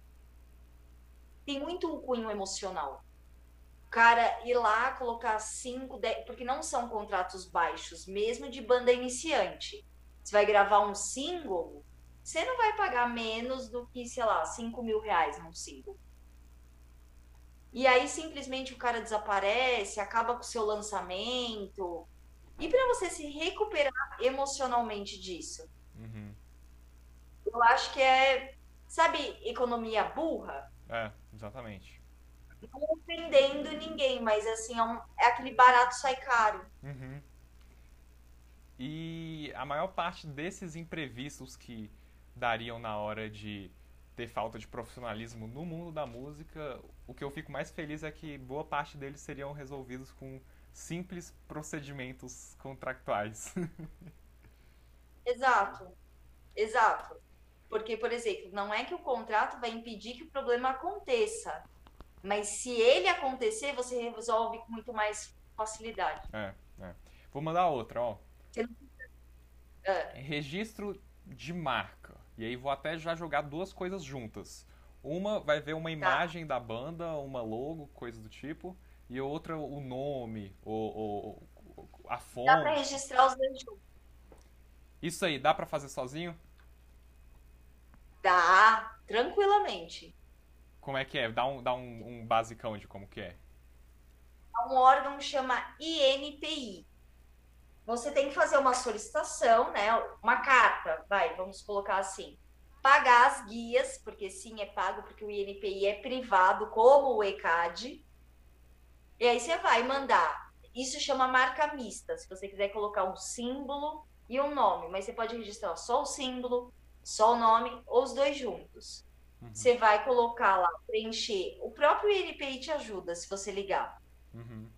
tem muito o cunho emocional. cara ir lá colocar 5, 10, porque não são contratos baixos, mesmo de banda iniciante. Você vai gravar um single, você não vai pagar menos do que, sei lá, 5 mil reais num single. E aí simplesmente o cara desaparece, acaba com o seu lançamento. E para você se recuperar emocionalmente disso? Uhum. Eu acho que é, sabe, economia burra? É, exatamente não ofendendo ninguém, mas assim, é, um, é aquele barato sai caro. Uhum. E a maior parte desses imprevistos que dariam na hora de ter falta de profissionalismo no mundo da música, o que eu fico mais feliz é que boa parte deles seriam resolvidos com simples procedimentos contractuais. Exato, exato. Porque, por exemplo, não é que o contrato vai impedir que o problema aconteça, mas se ele acontecer, você resolve com muito mais facilidade. É, é. Vou mandar outra, ó. É. Registro de marca. E aí vou até já jogar duas coisas juntas. Uma vai ver uma tá. imagem tá. da banda, uma logo, coisa do tipo. E outra o nome, o, o, a fonte. Dá pra registrar os dois juntos. Isso aí, dá para fazer sozinho? Dá, tranquilamente. Como é que é? Dá um, dá um, um basicão de como que é. Um órgão que chama INPI. Você tem que fazer uma solicitação, né? Uma carta, vai, vamos colocar assim. Pagar as guias, porque sim, é pago, porque o INPI é privado, como o ECAD. E aí você vai mandar. Isso chama marca mista, se você quiser colocar um símbolo e um nome, mas você pode registrar só o símbolo, só o nome, ou os dois juntos. Uhum. Você vai colocar lá, preencher. O próprio INPI te ajuda se você ligar. Uhum.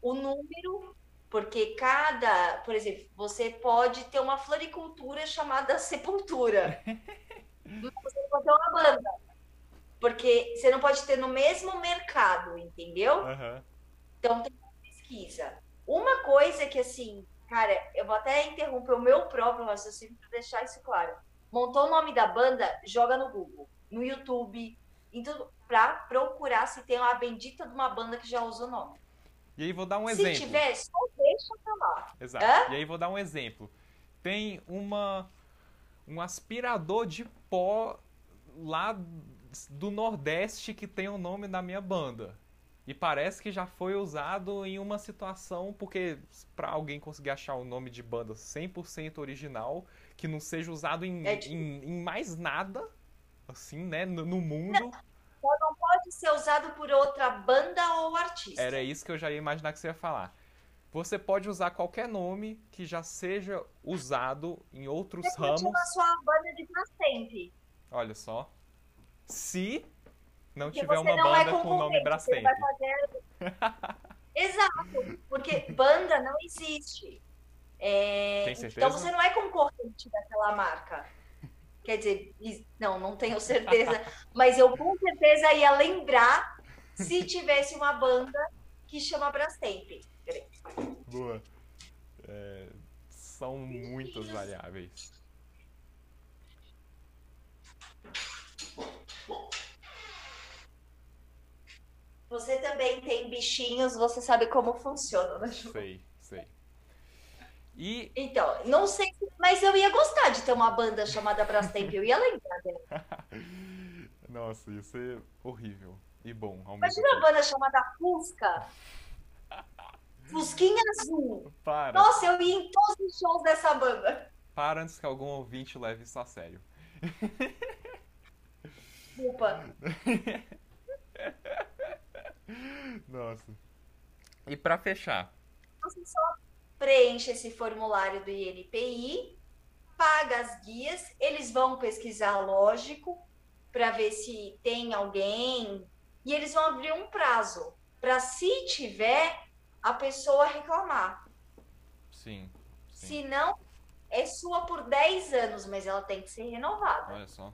O número, porque cada, por exemplo, você pode ter uma floricultura chamada sepultura. você pode ter uma banda. Porque você não pode ter no mesmo mercado, entendeu? Uhum. Então tem uma pesquisa. Uma coisa que assim, cara, eu vou até interromper o meu próprio raciocínio para deixar isso claro. Montou o nome da banda, joga no Google no YouTube, indo para procurar se tem uma bendita de uma banda que já usa o nome. E aí vou dar um exemplo. Se tiver, só deixa pra lá. Exato. Hã? E aí vou dar um exemplo. Tem uma um aspirador de pó lá do Nordeste que tem o nome da minha banda. E parece que já foi usado em uma situação, porque para alguém conseguir achar o nome de banda 100% original, que não seja usado em, é tipo... em, em mais nada, assim, né, no, no mundo. Não, não pode ser usado por outra banda ou artista. Era isso que eu já ia imaginar que você ia falar. Você pode usar qualquer nome que já seja usado em outros você ramos. Você sua banda de pra sempre. Olha só. Se não porque tiver uma não é banda é com o nome Brastemp. Fazer... Exato, porque banda não existe. É... Então você não é concorrente daquela marca. Quer dizer, não, não tenho certeza, mas eu com certeza ia lembrar se tivesse uma banda que chama Brastemp. Boa. É, são muitas variáveis. Você também tem bichinhos, você sabe como funciona, né, Ju? Sei. E... Então, não sei, mas eu ia gostar de ter uma banda chamada Brastemp, eu ia lembrar dela. Nossa, ia ser horrível e bom. Ao Imagina uma banda chamada Fusca. Fusquinha Azul. Para. Nossa, eu ia em todos os shows dessa banda. Para antes que algum ouvinte leve isso a sério. Desculpa. Nossa. E para fechar. Você só preenche esse formulário do INPI, paga as guias, eles vão pesquisar, lógico, para ver se tem alguém, e eles vão abrir um prazo para, se tiver, a pessoa reclamar. Sim, sim. Se não, é sua por 10 anos, mas ela tem que ser renovada. Olha só.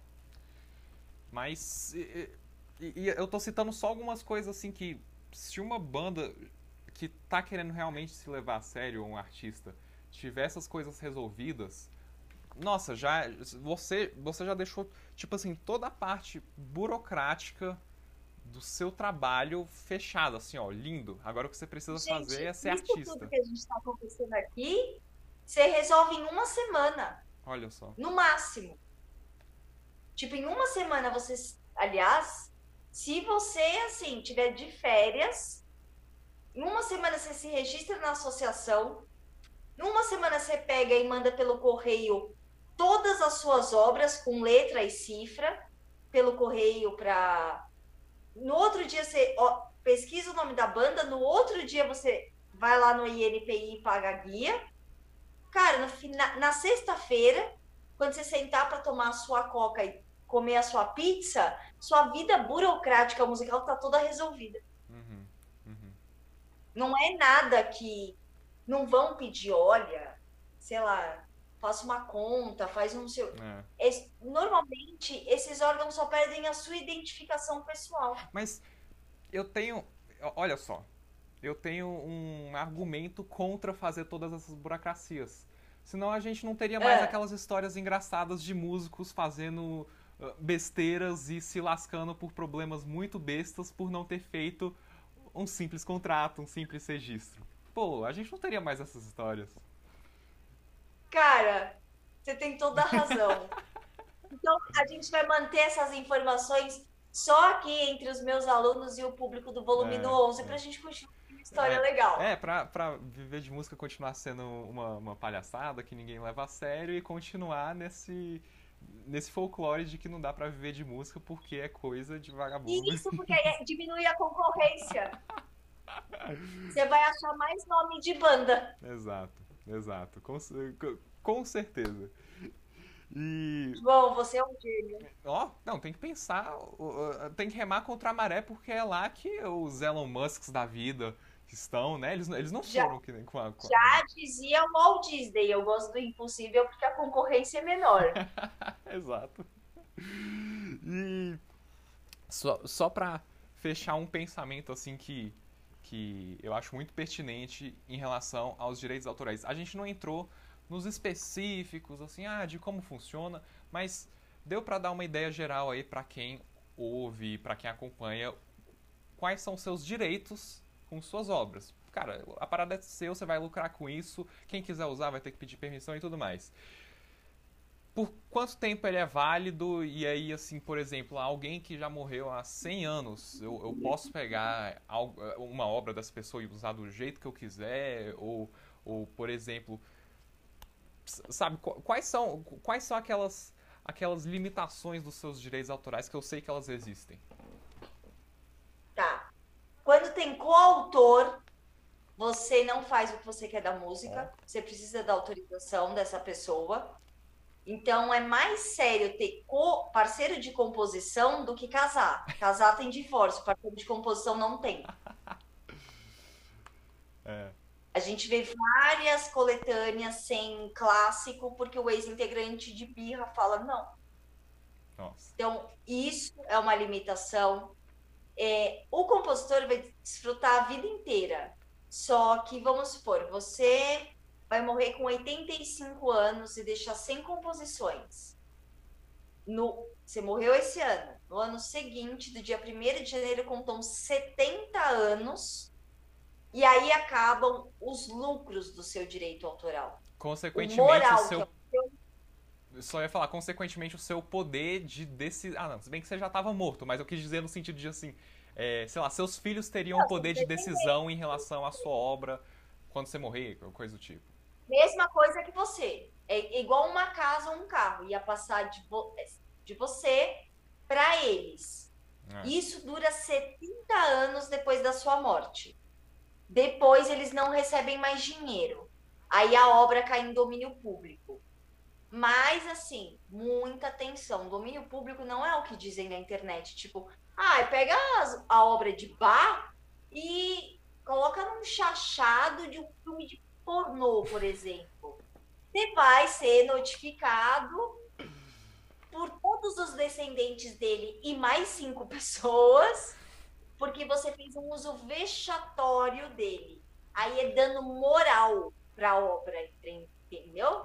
Mas e, e, eu tô citando só algumas coisas assim que se uma banda que tá querendo realmente se levar a sério um artista tiver essas coisas resolvidas, nossa, já você você já deixou tipo assim toda a parte burocrática do seu trabalho fechado, assim, ó, lindo. Agora o que você precisa gente, fazer é ser isso artista. Tudo que a gente está acontecendo aqui, você resolve em uma semana. Olha só. No máximo. Tipo, em uma semana você. Aliás, se você, assim, tiver de férias, uma semana você se registra na associação, em uma semana você pega e manda pelo correio todas as suas obras com letra e cifra, pelo correio para. No outro dia você ó, pesquisa o nome da banda, no outro dia você vai lá no INPI e paga a guia. Cara, na, na sexta-feira, quando você sentar para tomar a sua coca e comer a sua pizza, sua vida burocrática musical tá toda resolvida. Não é nada que não vão pedir, olha, sei lá, faça uma conta, faz um seu. É. Esse, normalmente, esses órgãos só perdem a sua identificação pessoal. Mas eu tenho. Olha só. Eu tenho um argumento contra fazer todas essas burocracias. Senão a gente não teria mais é. aquelas histórias engraçadas de músicos fazendo besteiras e se lascando por problemas muito bestas por não ter feito um simples contrato, um simples registro. Pô, a gente não teria mais essas histórias. Cara, você tem toda a razão. então, a gente vai manter essas informações só aqui entre os meus alunos e o público do volume é, 11 é. pra gente continuar uma história é, legal. É, pra, pra viver de música continuar sendo uma, uma palhaçada que ninguém leva a sério e continuar nesse nesse folclore de que não dá para viver de música porque é coisa de vagabundo. Isso, porque aí diminui a concorrência. Você vai achar mais nome de banda. Exato, exato. Com, com certeza. E... João, você é um gênio. Ó, oh, não, tem que pensar, tem que remar contra a maré, porque é lá que os Elon Musks da vida estão, né? Eles, eles não já, foram que nem com a, com a... Já dizia o Walt Disney, eu gosto do impossível porque a concorrência é menor. Exato. E só, só pra fechar um pensamento assim que, que eu acho muito pertinente em relação aos direitos autorais. A gente não entrou nos específicos, assim, ah, de como funciona, mas deu para dar uma ideia geral aí para quem ouve, para quem acompanha, quais são seus direitos com suas obras. Cara, a parada é seu, você vai lucrar com isso, quem quiser usar vai ter que pedir permissão e tudo mais. Por quanto tempo ele é válido? E aí, assim, por exemplo, alguém que já morreu há 100 anos, eu, eu posso pegar uma obra dessa pessoa e usar do jeito que eu quiser? Ou, ou por exemplo, sabe, quais são, quais são aquelas, aquelas limitações dos seus direitos autorais que eu sei que elas existem? Quando tem coautor, você não faz o que você quer da música, é. você precisa da autorização dessa pessoa. Então é mais sério ter co parceiro de composição do que casar. Casar tem divórcio, parceiro de composição não tem. É. A gente vê várias coletâneas sem clássico, porque o ex-integrante de birra fala não. Nossa. Então, isso é uma limitação. É, o compositor vai desfrutar a vida inteira. Só que, vamos supor, você vai morrer com 85 anos e deixar 100 composições. No, você morreu esse ano. No ano seguinte, do dia 1 de janeiro, contam 70 anos e aí acabam os lucros do seu direito autoral. Consequentemente, o, moral, o seu... É Só ia falar, consequentemente, o seu poder de decidir. Ah, não, se bem que você já estava morto, mas eu quis dizer no sentido de assim, é, sei lá, seus filhos teriam não, poder de decisão em relação à sua obra quando você morrer, coisa do tipo. Mesma coisa que você. É igual uma casa ou um carro. Ia passar de, vo de você para eles. É. Isso dura 70 anos depois da sua morte. Depois eles não recebem mais dinheiro. Aí a obra cai em domínio público. Mas, assim, muita atenção. Domínio público não é o que dizem na internet. Tipo, ah, pega as, a obra de bar e coloca num chachado de um filme de pornô, por exemplo. Você vai ser notificado por todos os descendentes dele e mais cinco pessoas porque você fez um uso vexatório dele. Aí é dano moral para a obra, entendeu?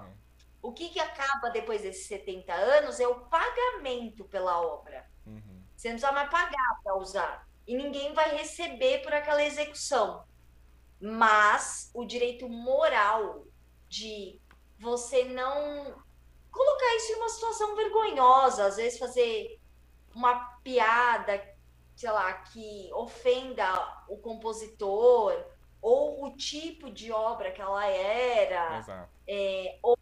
O que, que acaba depois desses 70 anos é o pagamento pela obra. Uhum. Você não precisa mais pagar para usar. e ninguém vai receber por aquela execução. Mas o direito moral de você não colocar isso em uma situação vergonhosa, às vezes fazer uma piada, sei lá, que ofenda o compositor ou o tipo de obra que ela era, é, ou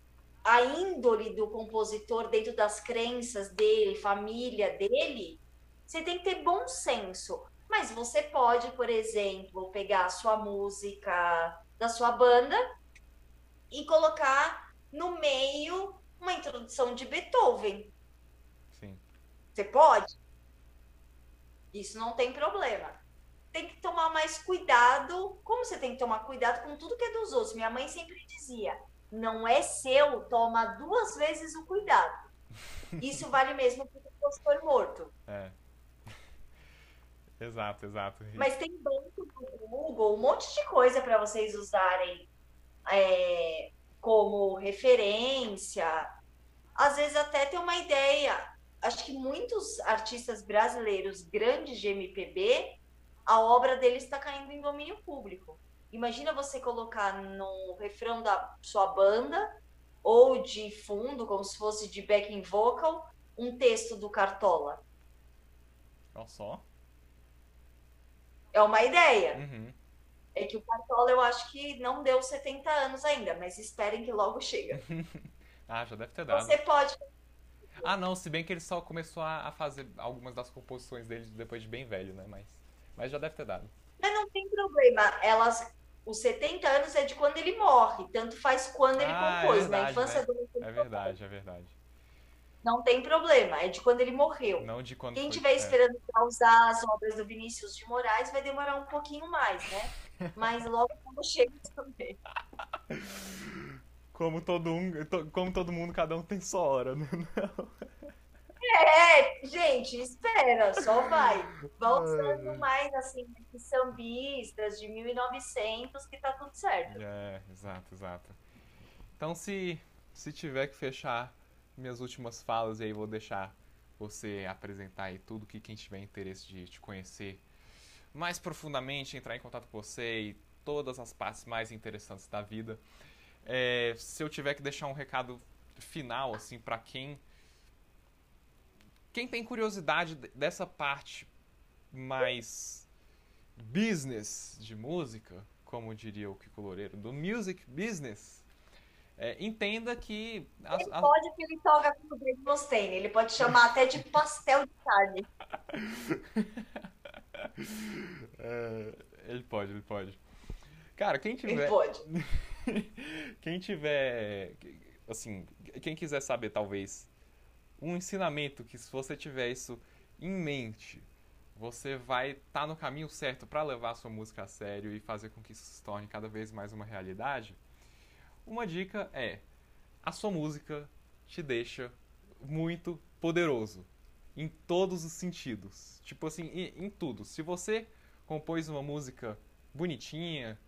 a índole do compositor dentro das crenças dele, família dele, você tem que ter bom senso. Mas você pode, por exemplo, pegar a sua música da sua banda e colocar no meio uma introdução de Beethoven. Sim. Você pode? Isso não tem problema. Tem que tomar mais cuidado. Como você tem que tomar cuidado com tudo que é dos outros? Minha mãe sempre dizia: não é seu, toma duas vezes o cuidado. Isso vale mesmo para o compositor morto. É. Exato, exato. Mas tem banco do Google, um monte de coisa para vocês usarem é, como referência. Às vezes até tem uma ideia. Acho que muitos artistas brasileiros grandes de MPB, a obra deles está caindo em domínio público. Imagina você colocar no refrão da sua banda ou de fundo, como se fosse de backing vocal, um texto do Cartola. Olha só. É uma ideia. Uhum. É que o Cartola eu acho que não deu 70 anos ainda, mas esperem que logo chega. ah, já deve ter dado. Você pode. Ah, não, se bem que ele só começou a fazer algumas das composições dele depois de bem velho, né? Mas, mas já deve ter dado. Mas não tem problema. Elas, os 70 anos é de quando ele morre, tanto faz quando ele ah, compôs. É verdade, Na infância né? dele. É verdade, é verdade. Não tem problema, é de quando ele morreu. Não de quando Quem estiver é. esperando para usar as obras do Vinícius de Moraes vai demorar um pouquinho mais, né? Mas logo quando chega também. Como todo, um, como todo mundo, cada um tem sua hora, né? Não. É, gente, espera, só vai. Vai usando mais, assim, sambistas de 1900 que tá tudo certo. É, exato, exato. Então, se, se tiver que fechar minhas últimas falas e aí vou deixar você apresentar aí tudo que quem tiver interesse de te conhecer mais profundamente, entrar em contato com você e todas as partes mais interessantes da vida. É, se eu tiver que deixar um recado final assim para quem quem tem curiosidade dessa parte mais business de música, como diria o Kiko Loureiro, do music business, é, entenda que. As, ele as... pode que ele toca com o Dave Mustaine, ele pode chamar até de pastel de carne. é, ele pode, ele pode. Cara, quem tiver. Ele pode. quem tiver. Assim, quem quiser saber, talvez, um ensinamento que, se você tiver isso em mente, você vai estar tá no caminho certo para levar a sua música a sério e fazer com que isso se torne cada vez mais uma realidade uma dica é: a sua música te deixa muito poderoso em todos os sentidos. Tipo assim, em, em tudo. Se você compôs uma música bonitinha,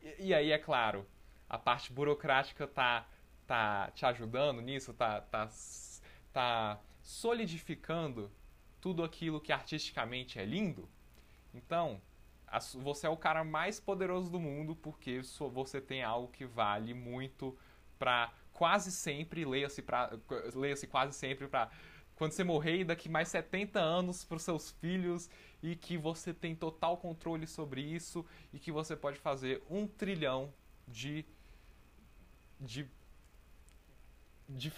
e, e, aí é claro, a parte burocrática tá tá te ajudando nisso, tá tá tá solidificando tudo aquilo que artisticamente é lindo. Então, você é o cara mais poderoso do mundo porque você tem algo que vale muito para quase sempre, leia-se leia-se quase sempre para quando você morrer e daqui mais 70 anos para os seus filhos e que você tem total controle sobre isso e que você pode fazer um trilhão de de, de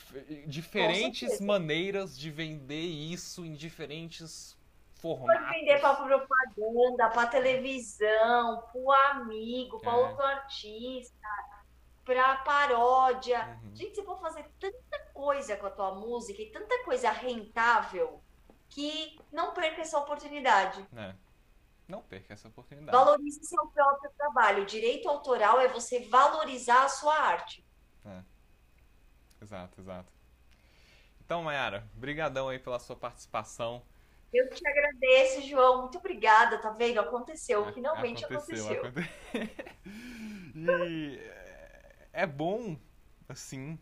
diferentes maneiras de vender isso em diferentes formatos. Pode vender para propaganda, para televisão, para o amigo, para é. outro artista, para paródia. Uhum. Gente, você pode fazer tanta coisa com a tua música e tanta coisa rentável que não perca essa oportunidade. É. Não perca essa oportunidade. Valorize seu próprio trabalho. O direito autoral é você valorizar a sua arte. É. Exato, exato. Então, Mayara, brigadão aí pela sua participação. Eu te agradeço, João. Muito obrigada. Tá vendo? Aconteceu. Finalmente aconteceu. aconteceu. e é bom, assim,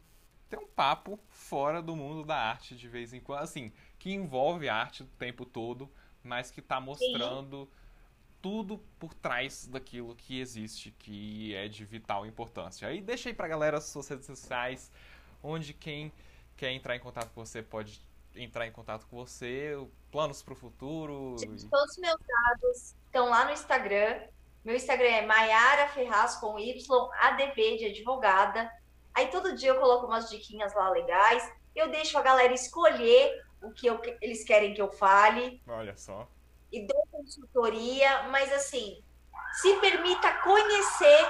ter um papo fora do mundo da arte de vez em quando. Assim, que envolve arte o tempo todo, mas que está mostrando Sim. tudo por trás daquilo que existe, que é de vital importância. Aí deixa aí pra galera as suas redes sociais, onde quem quer entrar em contato com você pode entrar em contato com você, planos para o futuro. Gente, todos os meus dados estão lá no Instagram. Meu Instagram é Maiara Ferraz com Y, de advogada. Aí todo dia eu coloco umas diquinhas lá legais. Eu deixo a galera escolher o que eu, eles querem que eu fale. Olha só. E dou consultoria, mas assim, se permita conhecer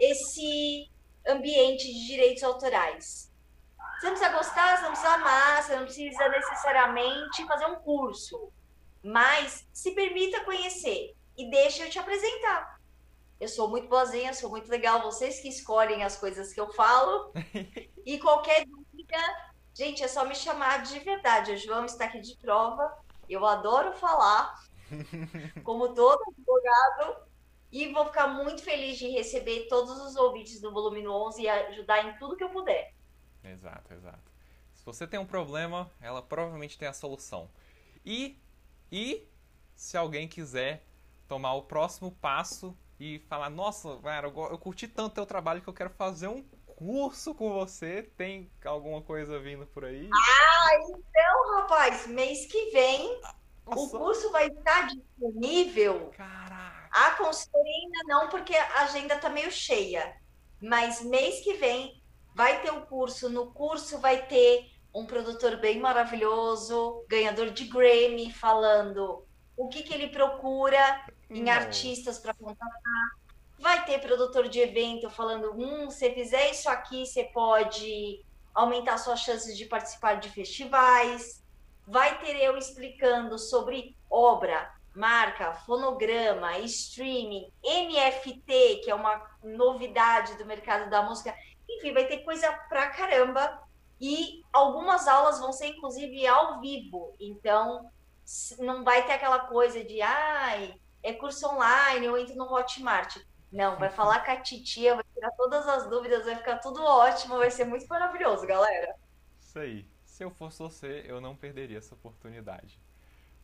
esse ambiente de direitos autorais. Você não precisa gostar, você não precisa amar, você não precisa necessariamente fazer um curso. Mas se permita conhecer e deixa eu te apresentar. Eu sou muito boazinha, sou muito legal, vocês que escolhem as coisas que eu falo. e qualquer dúvida, gente, é só me chamar de verdade. O João está aqui de prova. Eu adoro falar, como todo advogado. E vou ficar muito feliz de receber todos os ouvintes do Volume 11 e ajudar em tudo que eu puder. Exato, exato. Se você tem um problema, ela provavelmente tem a solução. E, e se alguém quiser tomar o próximo passo e falar, nossa, cara, eu, eu curti tanto teu trabalho que eu quero fazer um curso com você. Tem alguma coisa vindo por aí? Ah, então, rapaz, mês que vem nossa. o curso vai estar disponível. Caraca. A consultoria ainda não, porque a agenda tá meio cheia. Mas mês que vem vai ter o um curso. No curso vai ter um produtor bem maravilhoso, ganhador de Grammy, falando o que, que ele procura em Não. artistas para contratar. Vai ter produtor de evento falando: hum, se fizer isso aqui, você pode aumentar suas chances de participar de festivais. Vai ter eu explicando sobre obra, marca, fonograma, streaming, NFT, que é uma novidade do mercado da música. Enfim, vai ter coisa pra caramba. E algumas aulas vão ser, inclusive, ao vivo. Então, não vai ter aquela coisa de, ai, é curso online, eu entro no Hotmart. Não, vai falar com a titia, vai tirar todas as dúvidas, vai ficar tudo ótimo, vai ser muito maravilhoso, galera. Isso aí. Se eu fosse você, eu não perderia essa oportunidade.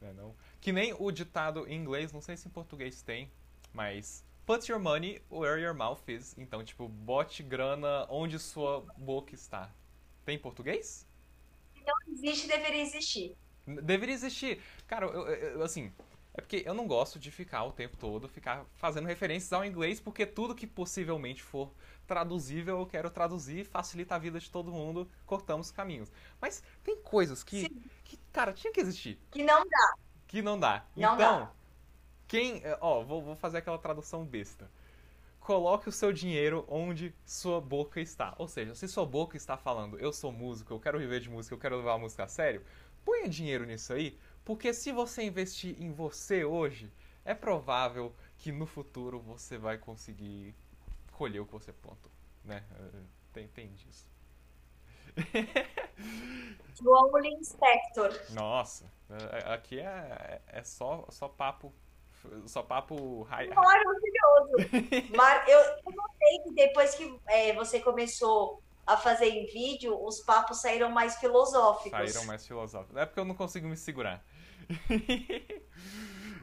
Não, é não? Que nem o ditado em inglês, não sei se em português tem, mas put your money where your mouth is. Então, tipo, bote grana onde sua boca está. Tem em português? Não existe, deveria existir. Deveria existir. Cara, eu, eu, assim, é porque eu não gosto de ficar o tempo todo, ficar fazendo referências ao inglês, porque tudo que possivelmente for traduzível eu quero traduzir, facilita a vida de todo mundo, cortamos caminhos. Mas tem coisas que, que cara, tinha que existir. Que não dá. Que não dá. Não então, dá. Quem. Ó, vou, vou fazer aquela tradução besta. Coloque o seu dinheiro onde sua boca está. Ou seja, se sua boca está falando, eu sou músico, eu quero viver de música, eu quero levar a música a sério, ponha dinheiro nisso aí, porque se você investir em você hoje, é provável que no futuro você vai conseguir colher o que você plantou, né? Eh, tem, tem disso. João Inspector. Nossa, eh, aqui é, é só, só papo só papo maravilhoso. Mar... Eu, eu notei que depois que é, você começou a fazer em vídeo, os papos saíram mais filosóficos. Saíram mais filosóficos. É porque eu não consigo me segurar.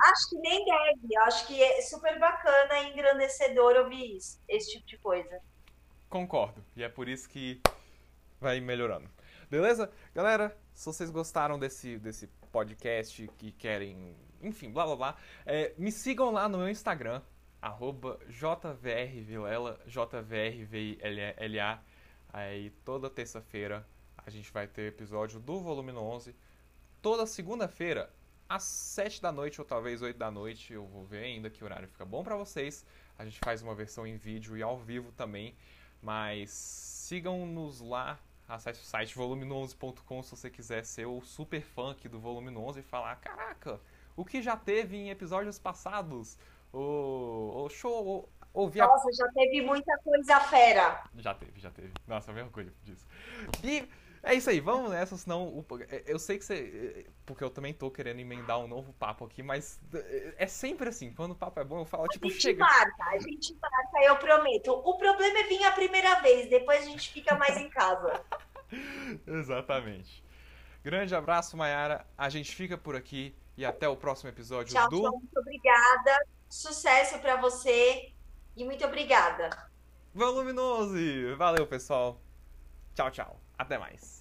Acho que nem deve. Acho que é super bacana e engrandecedor ouvir isso, esse tipo de coisa. Concordo. E é por isso que vai melhorando. Beleza? Galera, se vocês gostaram desse, desse podcast que querem, enfim, blá blá blá, é, me sigam lá no meu Instagram, arroba jvrvilela, jvrvila. Aí toda terça-feira a gente vai ter episódio do volume 11. Toda segunda-feira, às 7 da noite ou talvez 8 da noite, eu vou ver ainda que horário fica bom para vocês. A gente faz uma versão em vídeo e ao vivo também. Mas sigam-nos lá, acesse o site volume11.com se você quiser ser o super fã aqui do volume 11 e falar: caraca, o que já teve em episódios passados? O, o show, ouvir Nossa, a... já teve muita coisa fera. Já teve, já teve. Nossa, eu me orgulho disso. E é isso aí, vamos nessa, senão. Eu sei que você. Porque eu também tô querendo emendar um novo papo aqui, mas é, sempre assim, quando o papo é bom, eu falo, tipo, a gente chega. Marca, a gente marca, eu prometo. O problema é vir a primeira vez, depois a gente fica mais em casa. Exatamente. Grande abraço, Mayara. A gente fica por aqui e até o próximo episódio tchau, do. Tchau, muito obrigada. Sucesso para você e muito obrigada. Voluminose! Valeu, pessoal. Tchau, tchau. Até mais.